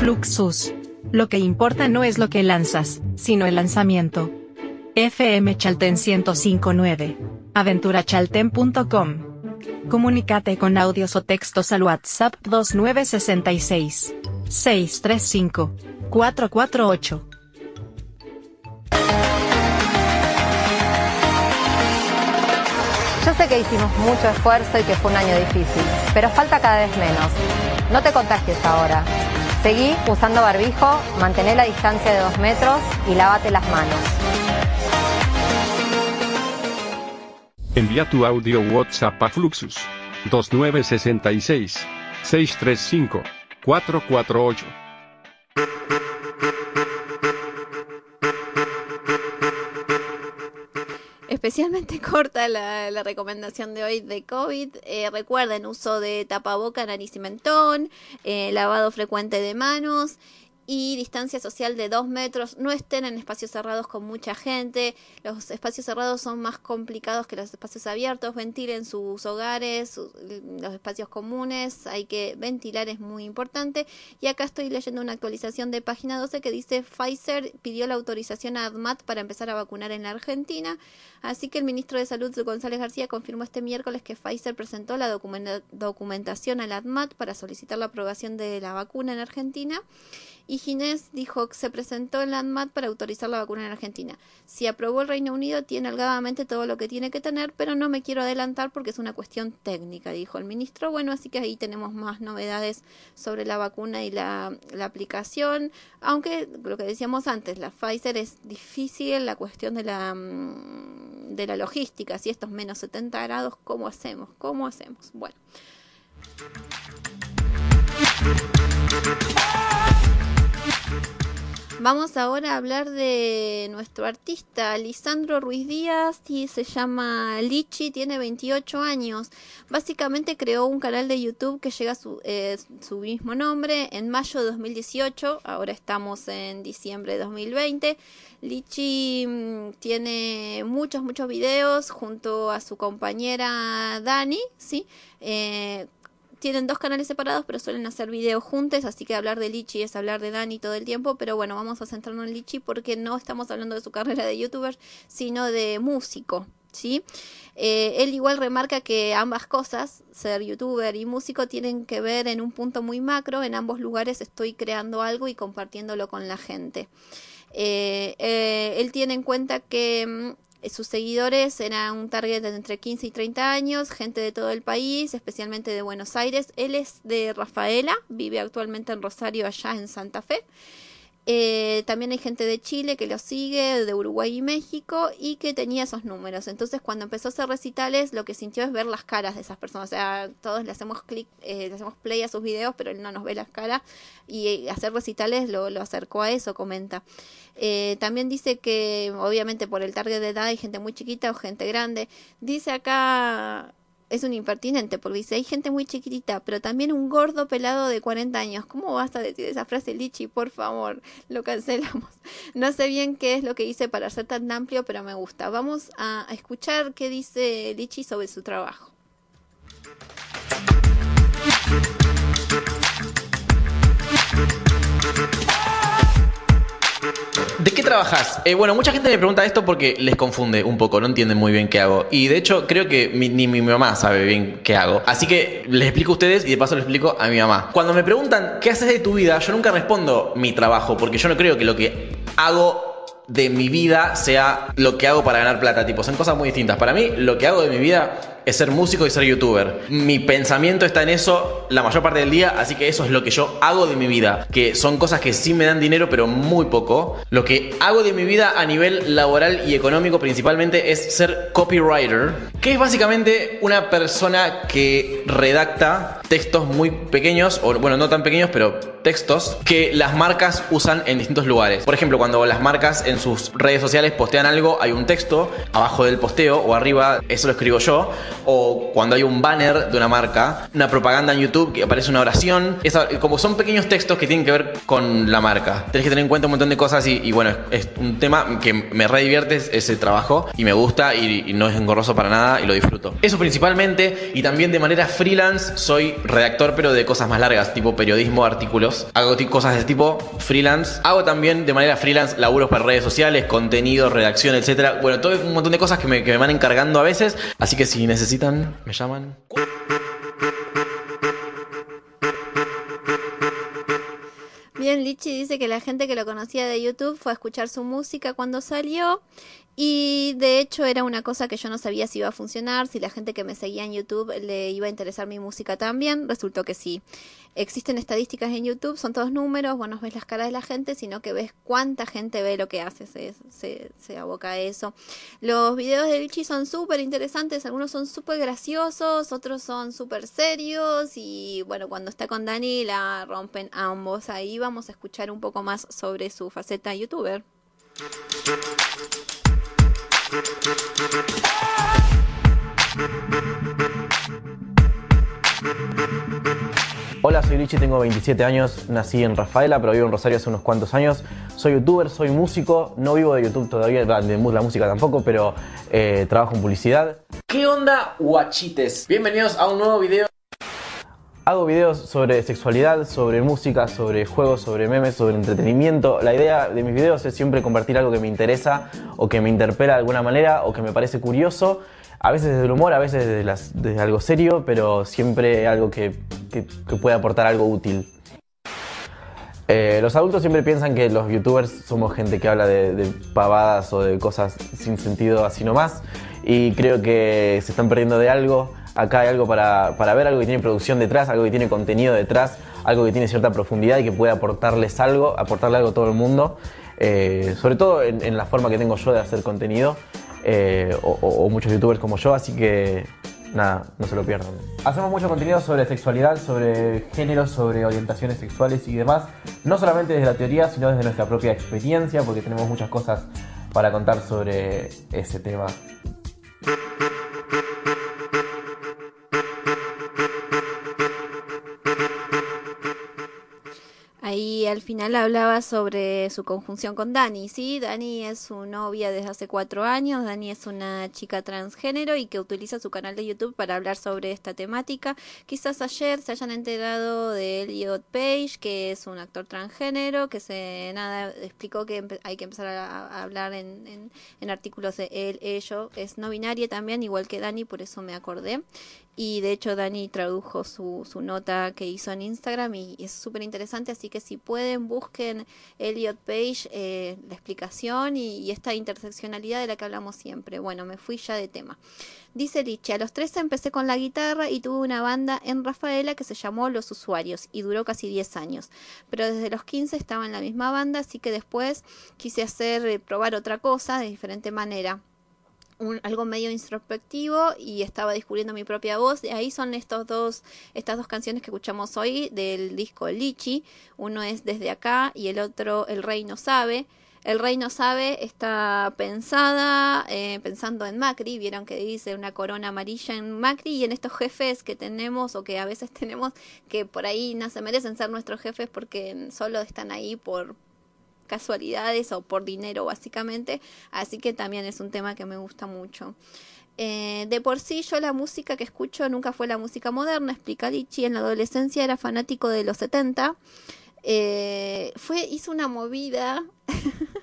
Fluxus. Lo que importa no es lo que lanzas, sino el lanzamiento. FM Chalten 1059. Aventurachalten.com. Comunícate con audios o textos al WhatsApp 2966 635 448. Yo sé que hicimos mucho esfuerzo y que fue un año difícil, pero falta cada vez menos. No te contagies ahora. Seguí usando barbijo, mantén la distancia de dos metros y lávate las manos. Envía tu audio WhatsApp a Fluxus 2966 635 448. Especialmente [laughs] corta la, la recomendación de hoy de COVID. Eh, recuerden, uso de tapaboca, nariz y mentón, eh, lavado frecuente de manos y distancia social de dos metros. No estén en espacios cerrados con mucha gente. Los espacios cerrados son más complicados que los espacios abiertos. Ventilen sus hogares, los espacios comunes. Hay que ventilar, es muy importante. Y acá estoy leyendo una actualización de página 12 que dice Pfizer pidió la autorización a ADMAT para empezar a vacunar en la Argentina. Así que el ministro de Salud, González García, confirmó este miércoles que Pfizer presentó la documenta- documentación al ADMAT para solicitar la aprobación de la vacuna en Argentina. Y Ginés dijo que se presentó en la ANMAT para autorizar la vacuna en Argentina. Si aprobó el Reino Unido, tiene holgadamente todo lo que tiene que tener, pero no me quiero adelantar porque es una cuestión técnica, dijo el ministro. Bueno, así que ahí tenemos más novedades sobre la vacuna y la, la aplicación. Aunque lo que decíamos antes, la Pfizer es difícil la cuestión de la, mm, de la logística. Si estos menos 70 grados, ¿cómo hacemos? ¿Cómo hacemos? Bueno. Vamos ahora a hablar de nuestro artista, Lisandro Ruiz Díaz, y se llama Lichi, tiene 28 años. Básicamente creó un canal de YouTube que llega a su, eh, su mismo nombre en mayo de 2018, ahora estamos en diciembre de 2020. Lichi mm, tiene muchos, muchos videos junto a su compañera Dani, ¿sí? Eh, tienen dos canales separados, pero suelen hacer videos juntos, así que hablar de Lichi es hablar de Dani todo el tiempo, pero bueno, vamos a centrarnos en Lichi porque no estamos hablando de su carrera de youtuber, sino de músico, ¿sí? Eh, él igual remarca que ambas cosas, ser youtuber y músico, tienen que ver en un punto muy macro, en ambos lugares estoy creando algo y compartiéndolo con la gente. Eh, eh, él tiene en cuenta que mm, sus seguidores eran un target de entre 15 y 30 años, gente de todo el país, especialmente de Buenos Aires. Él es de Rafaela, vive actualmente en Rosario, allá en Santa Fe. Eh, también hay gente de Chile que lo sigue, de Uruguay y México, y que tenía esos números. Entonces, cuando empezó a hacer recitales, lo que sintió es ver las caras de esas personas. O sea, todos le hacemos clic, eh, le hacemos play a sus videos, pero él no nos ve las caras. Y hacer recitales lo, lo acercó a eso, comenta. Eh, también dice que, obviamente, por el target de edad hay gente muy chiquita o gente grande. Dice acá es un impertinente porque dice, hay gente muy chiquitita, pero también un gordo pelado de 40 años. ¿Cómo vas a decir esa frase, Lichi? Por favor, lo cancelamos. [laughs] No sé bien qué es lo que hice para ser tan amplio, pero me gusta. Vamos a escuchar qué dice Lichi sobre su trabajo. Qué trabajas? Eh, bueno, mucha gente me pregunta esto porque les confunde un poco, no entienden muy bien qué hago. Y de hecho, creo que mi- ni mi mamá sabe bien qué hago. Así que les explico a ustedes y de paso les explico a mi mamá. Cuando me preguntan qué haces de tu vida, yo nunca respondo mi trabajo, porque yo no creo que lo que hago de mi vida sea lo que hago para ganar plata. Tipo, son cosas muy distintas. Para mí, lo que hago de mi vida es ser músico y ser youtuber. Mi pensamiento está en eso la mayor parte del día, así que eso es lo que yo hago de mi vida. Que son cosas que sí me dan dinero, pero muy poco. Lo que hago de mi vida a nivel laboral y económico principalmente es ser copywriter, que es básicamente una persona que redacta textos muy pequeños, o bueno, no tan pequeños, pero textos que las marcas usan en distintos lugares. Por ejemplo, cuando las marcas en sus redes sociales postean algo, hay un texto abajo del posteo o arriba, eso lo escribo yo. O cuando hay un banner de una marca, una propaganda en YouTube que aparece una oración. Como son pequeños textos que tienen que ver con la marca. Tenés que tener en cuenta un montón de cosas y, bueno, es, un tema que me re divierte es- ese trabajo y me gusta y, no es engorroso para nada y lo disfruto. Eso principalmente y también de manera freelance soy redactor pero de cosas más largas, tipo periodismo, artículos. Hago cosas de ese tipo freelance. Hago también de manera freelance laburos para redes sociales, contenido, redacción, etcétera. Bueno, todo un montón de cosas que me, que me van encargando a veces. Así que si necesitan, me llaman. Bien, Lichi dice que la gente que lo conocía de YouTube fue a escuchar su música cuando salió y de hecho era una cosa que yo no sabía si iba a funcionar, si la gente que me seguía en YouTube le iba a interesar mi música también. Resultó que sí. Existen estadísticas en YouTube, son todos números, vos no ves las caras de la gente, sino que ves cuánta gente ve lo que hace, se, se, se aboca a eso. Los videos de Lichi son súper interesantes, algunos son súper graciosos, otros son súper serios y bueno, cuando está con Dani la rompen ambos. Ahí vamos a escuchar un poco más sobre su faceta youtuber. Hola, soy Richie, tengo 27 años, nací en Rafaela, pero vivo en Rosario hace unos cuantos años. Soy youtuber, soy músico, no vivo de YouTube todavía, de la música tampoco, pero eh, trabajo en publicidad. ¿Qué onda, guachites? Bienvenidos a un nuevo video. Hago videos sobre sexualidad, sobre música, sobre juegos, sobre memes, sobre entretenimiento. La idea de mis videos es siempre compartir algo que me interesa o que me interpela de alguna manera o que me parece curioso. A veces desde el humor, a veces desde, algo serio, pero siempre algo que, que, aportar algo útil. Eh, los adultos siempre piensan que los youtubers somos gente que habla de, de pavadas o de cosas sin sentido así nomás y creo que se están perdiendo de algo. Acá hay algo para, para ver, algo que tiene producción detrás, algo que tiene contenido detrás, algo que tiene cierta profundidad y que puede aportarles algo, aportarle algo a todo el mundo, eh, sobre todo en, la forma que tengo yo de hacer contenido eh, o, o- o muchos youtubers como yo, así que nada, no se lo pierdan. Hacemos mucho contenido sobre sexualidad, sobre género, sobre orientaciones sexuales y demás, no solamente desde la teoría, sino desde nuestra propia experiencia, porque tenemos muchas cosas para contar sobre ese tema. Al final hablaba sobre su conjunción con Dani, ¿sí? Dani es su novia desde hace cuatro años, Dani es una chica transgénero y que utiliza su canal de YouTube para hablar sobre esta temática. Quizás ayer se hayan enterado de Elliot Page, que es un actor transgénero, que se nada explicó que hay que empezar a, a hablar en, en- en artículos de él, ello. Es no binaria también, igual que Dani, por eso me acordé. Y de hecho Dani tradujo su, su nota que hizo en Instagram y, es súper interesante, así que si pueden busquen Elliot Page, eh, la explicación y, esta interseccionalidad de la que hablamos siempre. Bueno, me fui ya de tema. Dice Lichi, a los 13 empecé con la guitarra y tuve una banda en Rafaela que se llamó Los Usuarios y duró casi 10 años. Pero desde los 15 estaba en la misma banda, así que después quise hacer, eh, probar otra cosa de diferente manera un- algo medio introspectivo y estaba descubriendo mi propia voz. Y ahí son estos dos, estas dos canciones que escuchamos hoy del disco Lichi. Uno es Desde acá y el otro El Rey no sabe. El Rey no sabe está pensada eh, pensando en Macri. Vieron que dice una corona amarilla en Macri y en estos jefes que tenemos o que a veces [laughs] tenemos que por ahí no se merecen ser nuestros jefes porque solo están ahí por casualidades o por dinero básicamente, así que también es un tema que me gusta mucho. Eh, de por sí yo la música que escucho nunca fue la música moderna, explica Lichi, en la adolescencia era fanático de los 70, eh, fue, hizo una movida [laughs]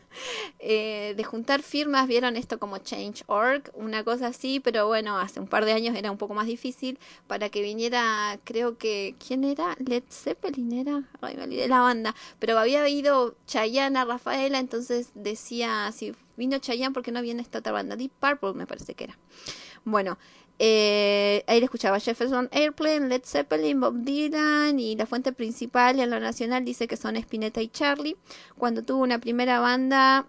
eh, de juntar firmas, vieron esto como Change.org, una cosa así, pero bueno, hace un par de años era un poco más difícil para que viniera, creo que, ¿quién era? Led Zeppelin era, Ay, me la banda, pero había ido Chayanne a Rafaela, entonces decía, si vino Chayanne, ¿por qué no viene esta otra banda? Deep Purple me parece que era. Bueno, eh, ahí le escuchaba Jefferson Airplane, Led Zeppelin, Bob Dylan y la fuente principal en lo nacional dice que son Spinetta y Charlie. Cuando tuvo una primera banda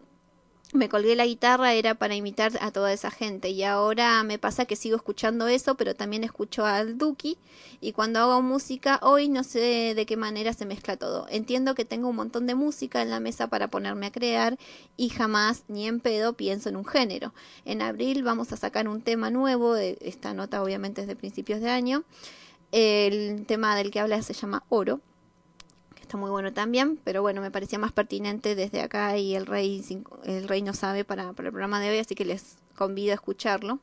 me colgué la guitarra era para imitar a toda esa gente. Y ahora me pasa que sigo escuchando eso pero también escucho al Duki. Y cuando hago música hoy no sé de qué manera se mezcla todo. Entiendo que tengo un montón de música en la mesa para ponerme a crear y jamás ni en pedo pienso en un género. En abril vamos a sacar un tema nuevo esta nota obviamente es de principios de año. El tema del que habla se llama Oro está muy bueno también, pero bueno, me parecía más pertinente desde acá y el rey, el rey no sabe para, para el programa de hoy, así que les convido a escucharlo.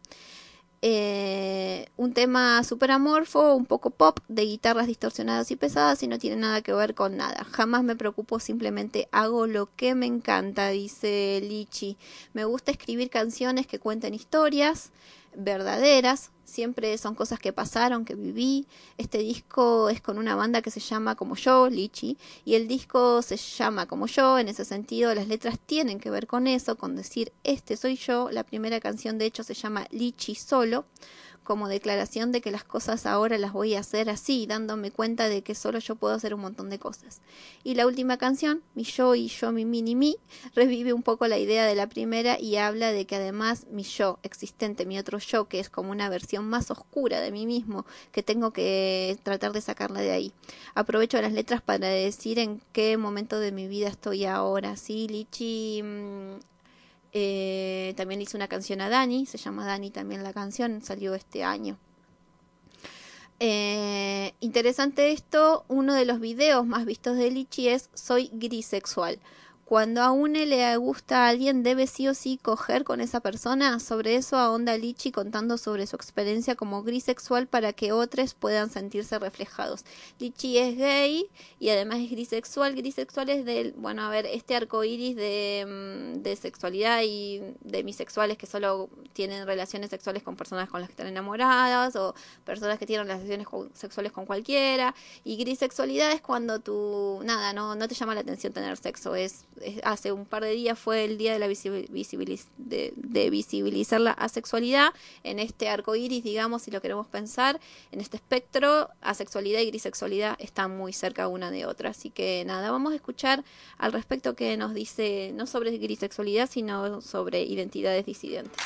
Eh, un tema super amorfo, un poco pop, de guitarras distorsionadas y pesadas y no tiene nada que ver con nada. Jamás me preocupo, simplemente hago lo que me encanta, dice Lichi. Me gusta escribir canciones que cuenten historias verdaderas, siempre son cosas que pasaron, que viví. Este disco es con una banda que se llama como yo, Lichi, y el disco se llama como yo, en ese sentido las letras tienen que ver con eso, con decir este soy yo. La primera canción de hecho se llama Lichi solo, como declaración de que las cosas ahora las voy a hacer así, dándome cuenta de que solo yo puedo hacer un montón de cosas. Y la última canción, Mi yo y yo, mi mini mi, revive un poco la idea de la primera y habla de que además mi yo existente, mi otro yo, que es como una versión más oscura de mí mismo, que tengo que tratar de sacarla de ahí. Aprovecho las letras para decir en qué momento de mi vida estoy ahora. Sí, Lichi mm, eh, también hizo una canción a Dani, se llama Dani también la canción, salió este año. Eh, interesante esto, uno de los videos más vistos de Lichi es Soy grisexual. Cuando a uno le gusta a alguien, debe sí o sí coger con esa persona. Sobre eso ahonda Lichi contando sobre su experiencia como grisexual para que otros puedan sentirse reflejados. Lichi es gay y además es grisexual. Grisexual es del, bueno, a ver, este arco iris de, mm, de sexualidad y de bisexuales que solo tienen relaciones sexuales con personas con las que están enamoradas o personas que tienen relaciones sexuales con cualquiera. Y grisexualidad es cuando tú, nada, no, no te llama la atención tener sexo. Es- hace un par de días fue el día de la visibilizar la asexualidad en este arco iris, digamos, si lo queremos pensar, en este espectro, asexualidad y grisexualidad están muy cerca una de otra. Así que nada, vamos a escuchar al respecto que nos dice, no sobre grisexualidad, sino sobre identidades disidentes.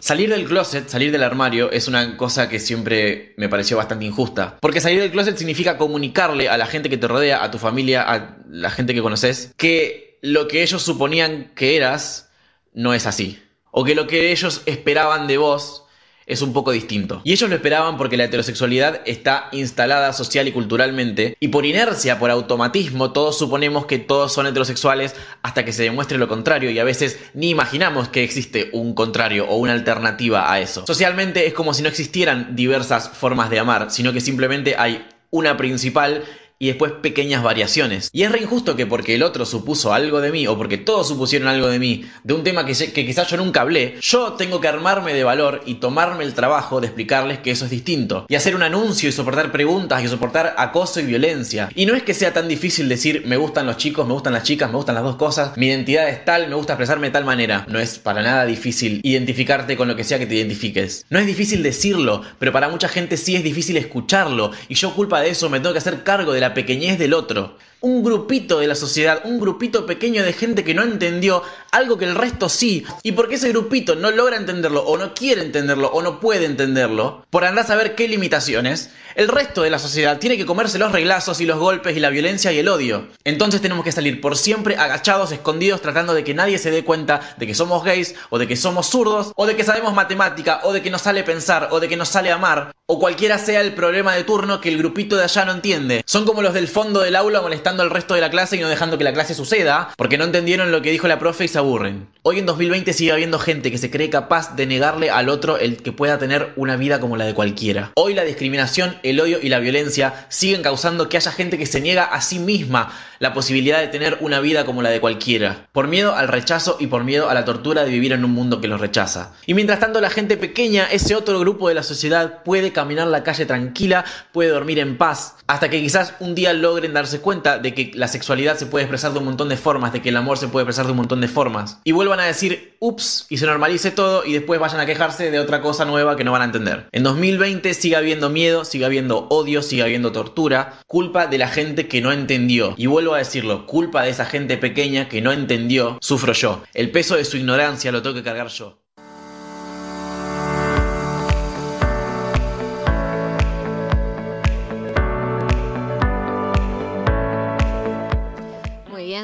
Salir del closet, salir del armario, es una cosa que siempre me pareció bastante injusta. Porque salir del closet significa comunicarle a la gente que te rodea, a tu familia, a la gente que conoces, que lo que ellos suponían que eras no es así. O que lo que ellos esperaban de vos es un poco distinto. Y ellos lo esperaban porque la heterosexualidad está instalada social y culturalmente, y por inercia, por automatismo, todos suponemos que todos son heterosexuales hasta que se demuestre lo contrario, y a veces ni imaginamos que existe un contrario o una alternativa a eso. Socialmente es como si no existieran diversas formas de amar, sino que simplemente hay una principal y después pequeñas variaciones. Y es re injusto que porque el otro supuso algo de mí, o porque todos supusieron algo de mí, de un tema que, que quizás yo nunca hablé, yo tengo que armarme de valor y tomarme el trabajo de explicarles que eso es distinto. Y hacer un anuncio y soportar preguntas y soportar acoso y violencia. Y no es que sea tan difícil decir me gustan los chicos, me gustan las chicas, me gustan las dos cosas, mi identidad es tal, me gusta expresarme de tal manera. No es para nada difícil identificarte con lo que sea que te identifiques. No es difícil decirlo, pero para mucha gente sí es difícil escucharlo. Y yo culpa de eso me tengo que hacer cargo de la pequeñez del otro. Un grupito de la sociedad, un grupito pequeño de gente que no entendió algo que el resto sí. Y porque ese grupito no logra entenderlo, o no quiere entenderlo, o no puede entenderlo, por andar a saber qué limitaciones, el resto de la sociedad tiene que comerse los reglazos y los golpes y la violencia y el odio. Entonces tenemos que salir por siempre agachados, escondidos, tratando de que nadie se dé cuenta de que somos gays, o de que somos zurdos, o de que sabemos matemática, o de que nos sale pensar, o de que nos sale amar, o cualquiera sea el problema de turno que el grupito de allá no entiende. Son como los del fondo del aula molestando al resto de la clase y no dejando que la clase suceda, porque no entendieron lo que dijo la profe y se aburren. Hoy en 2020 sigue habiendo gente que se cree capaz de negarle al otro el que pueda tener una vida como la de cualquiera. Hoy la discriminación, el odio y la violencia siguen causando que haya gente que se niega a sí misma la posibilidad de tener una vida como la de cualquiera, por miedo al rechazo y por miedo a la tortura de vivir en un mundo que los rechaza. Y mientras tanto la gente pequeña, ese otro grupo de la sociedad, puede caminar la calle tranquila, puede dormir en paz, hasta que quizás un día logren darse cuenta de que la sexualidad se puede expresar de un montón de formas, de que el amor se puede expresar de un montón de formas, y vuelvan a decir ups y se normalice todo y después vayan a quejarse de otra cosa nueva que no van a entender. En 2020 sigue habiendo miedo, sigue habiendo odio, sigue habiendo tortura, culpa de la gente que no entendió. Y vuelvo a decirlo, culpa de esa gente pequeña que no entendió, sufro yo. El peso de su ignorancia lo tengo que cargar yo.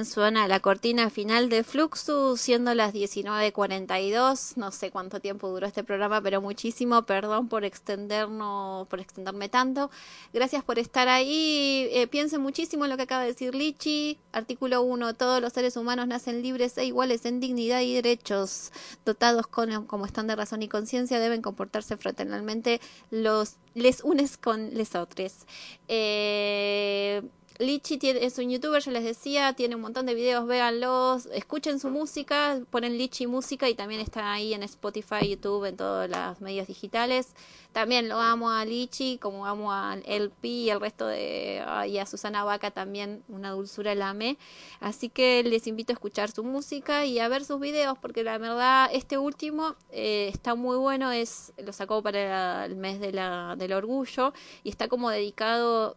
Suena la cortina final de Fluxus, siendo las 19.42. No sé cuánto tiempo duró este programa, pero muchísimo. Perdón por extendernos, por extenderme tanto. Gracias por estar ahí. Eh, piensen muchísimo en lo que acaba de decir Lichi. Artículo 1. Todos los seres humanos nacen libres e iguales en dignidad y derechos. Dotados con, como están de razón y conciencia, deben comportarse fraternalmente. Los les unes con les otros. Eh, Lichi tiene, es un youtuber, ya les decía, tiene un montón de videos, véanlos, escuchen su música, ponen Lichi Música y también está ahí en Spotify, YouTube, en todos los medios digitales. También lo amo a Lichi, como amo a LP y al resto de, y a Susana Vaca también, una dulzura la amé. Así que les invito a escuchar su música y a ver sus videos, porque la verdad, este último eh, está muy bueno, es lo sacó para el mes de la, del orgullo y está como dedicado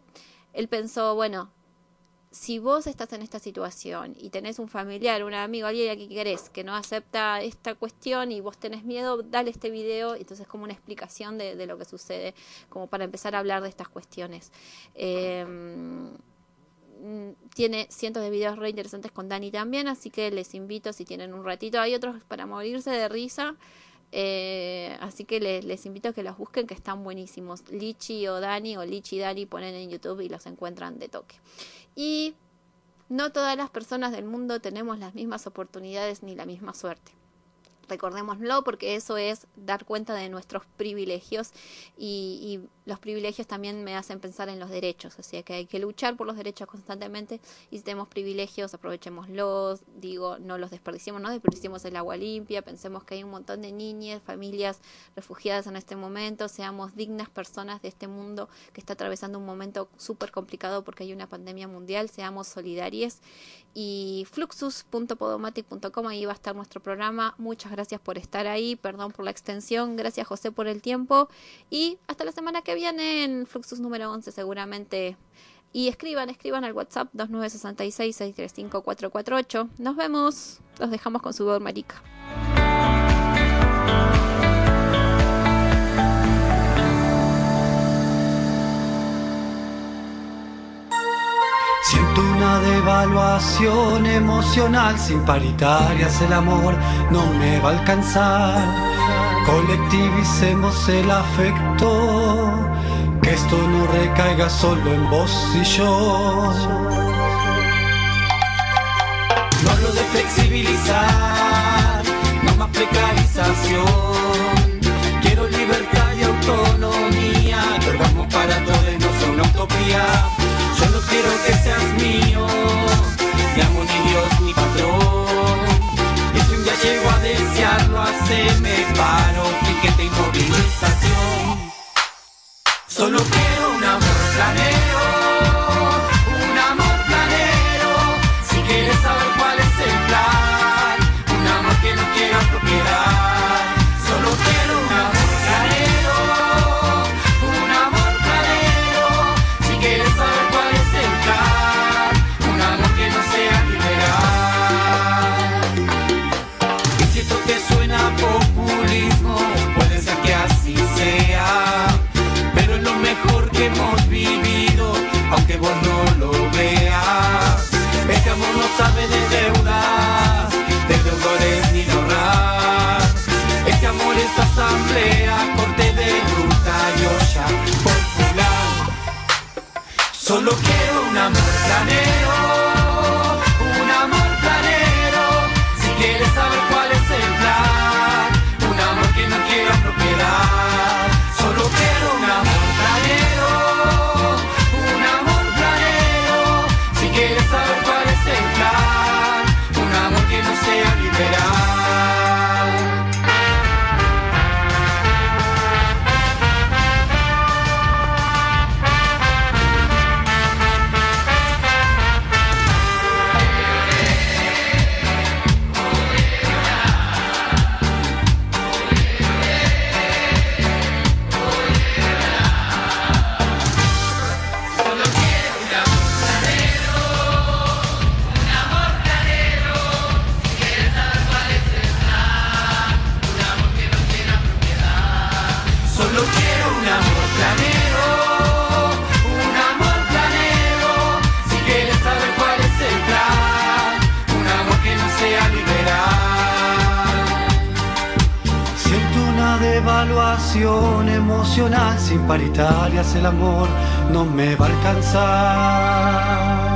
él pensó, bueno, si vos estás en esta situación y tenés un familiar, un amigo, alguien a quien querés que no acepta esta cuestión y vos tenés miedo, dale este video. Entonces, como una explicación de, de lo que sucede, como para empezar a hablar de estas cuestiones. Mm, tiene cientos de videos re interesantes con Dani también, así que les invito si tienen un ratito. Hay otros para morirse de risa. Eh, así que les, les invito a que los busquen, que están buenísimos. Lichi o Dani o Lichi Dani ponen en YouTube y los encuentran de toque. Y no todas las personas del mundo tenemos las mismas oportunidades ni la misma suerte. Recordémoslo porque eso es dar cuenta de nuestros privilegios y, y los privilegios también me hacen pensar en los derechos, así que hay que luchar por los derechos constantemente y si tenemos privilegios aprovechémoslos, digo, no los desperdiciemos, no desperdiciemos el agua limpia, pensemos que hay un montón de niñas, familias refugiadas en este momento, seamos dignas personas de este mundo que está atravesando un momento súper complicado porque hay una pandemia mundial, seamos solidarios y fluxus.podomatic.com, ahí va a estar nuestro programa, muchas gracias por estar ahí, perdón por la extensión, gracias José por el tiempo y hasta la semana que viene en Fluxus número 11 seguramente. Y escriban, escriban al WhatsApp 2966-635-448. Nos vemos. Los dejamos con su voz marica. Una devaluación emocional sin paritarias, el amor no me va a alcanzar. Colectivicemos el afecto, que esto no recaiga solo en vos y yo. No hablo de flexibilizar, no más precarización. Quiero libertad y autonomía, que para todos no son una utopía. Yo no quiero que seas mío, ni amo ni Dios ni patrón. Y si un día llego a desearlo, haceme paro, piquete y movilización. Solo quiero un amor planero, Solo quiero un amor emocional, sin paritarias el amor no me va a alcanzar.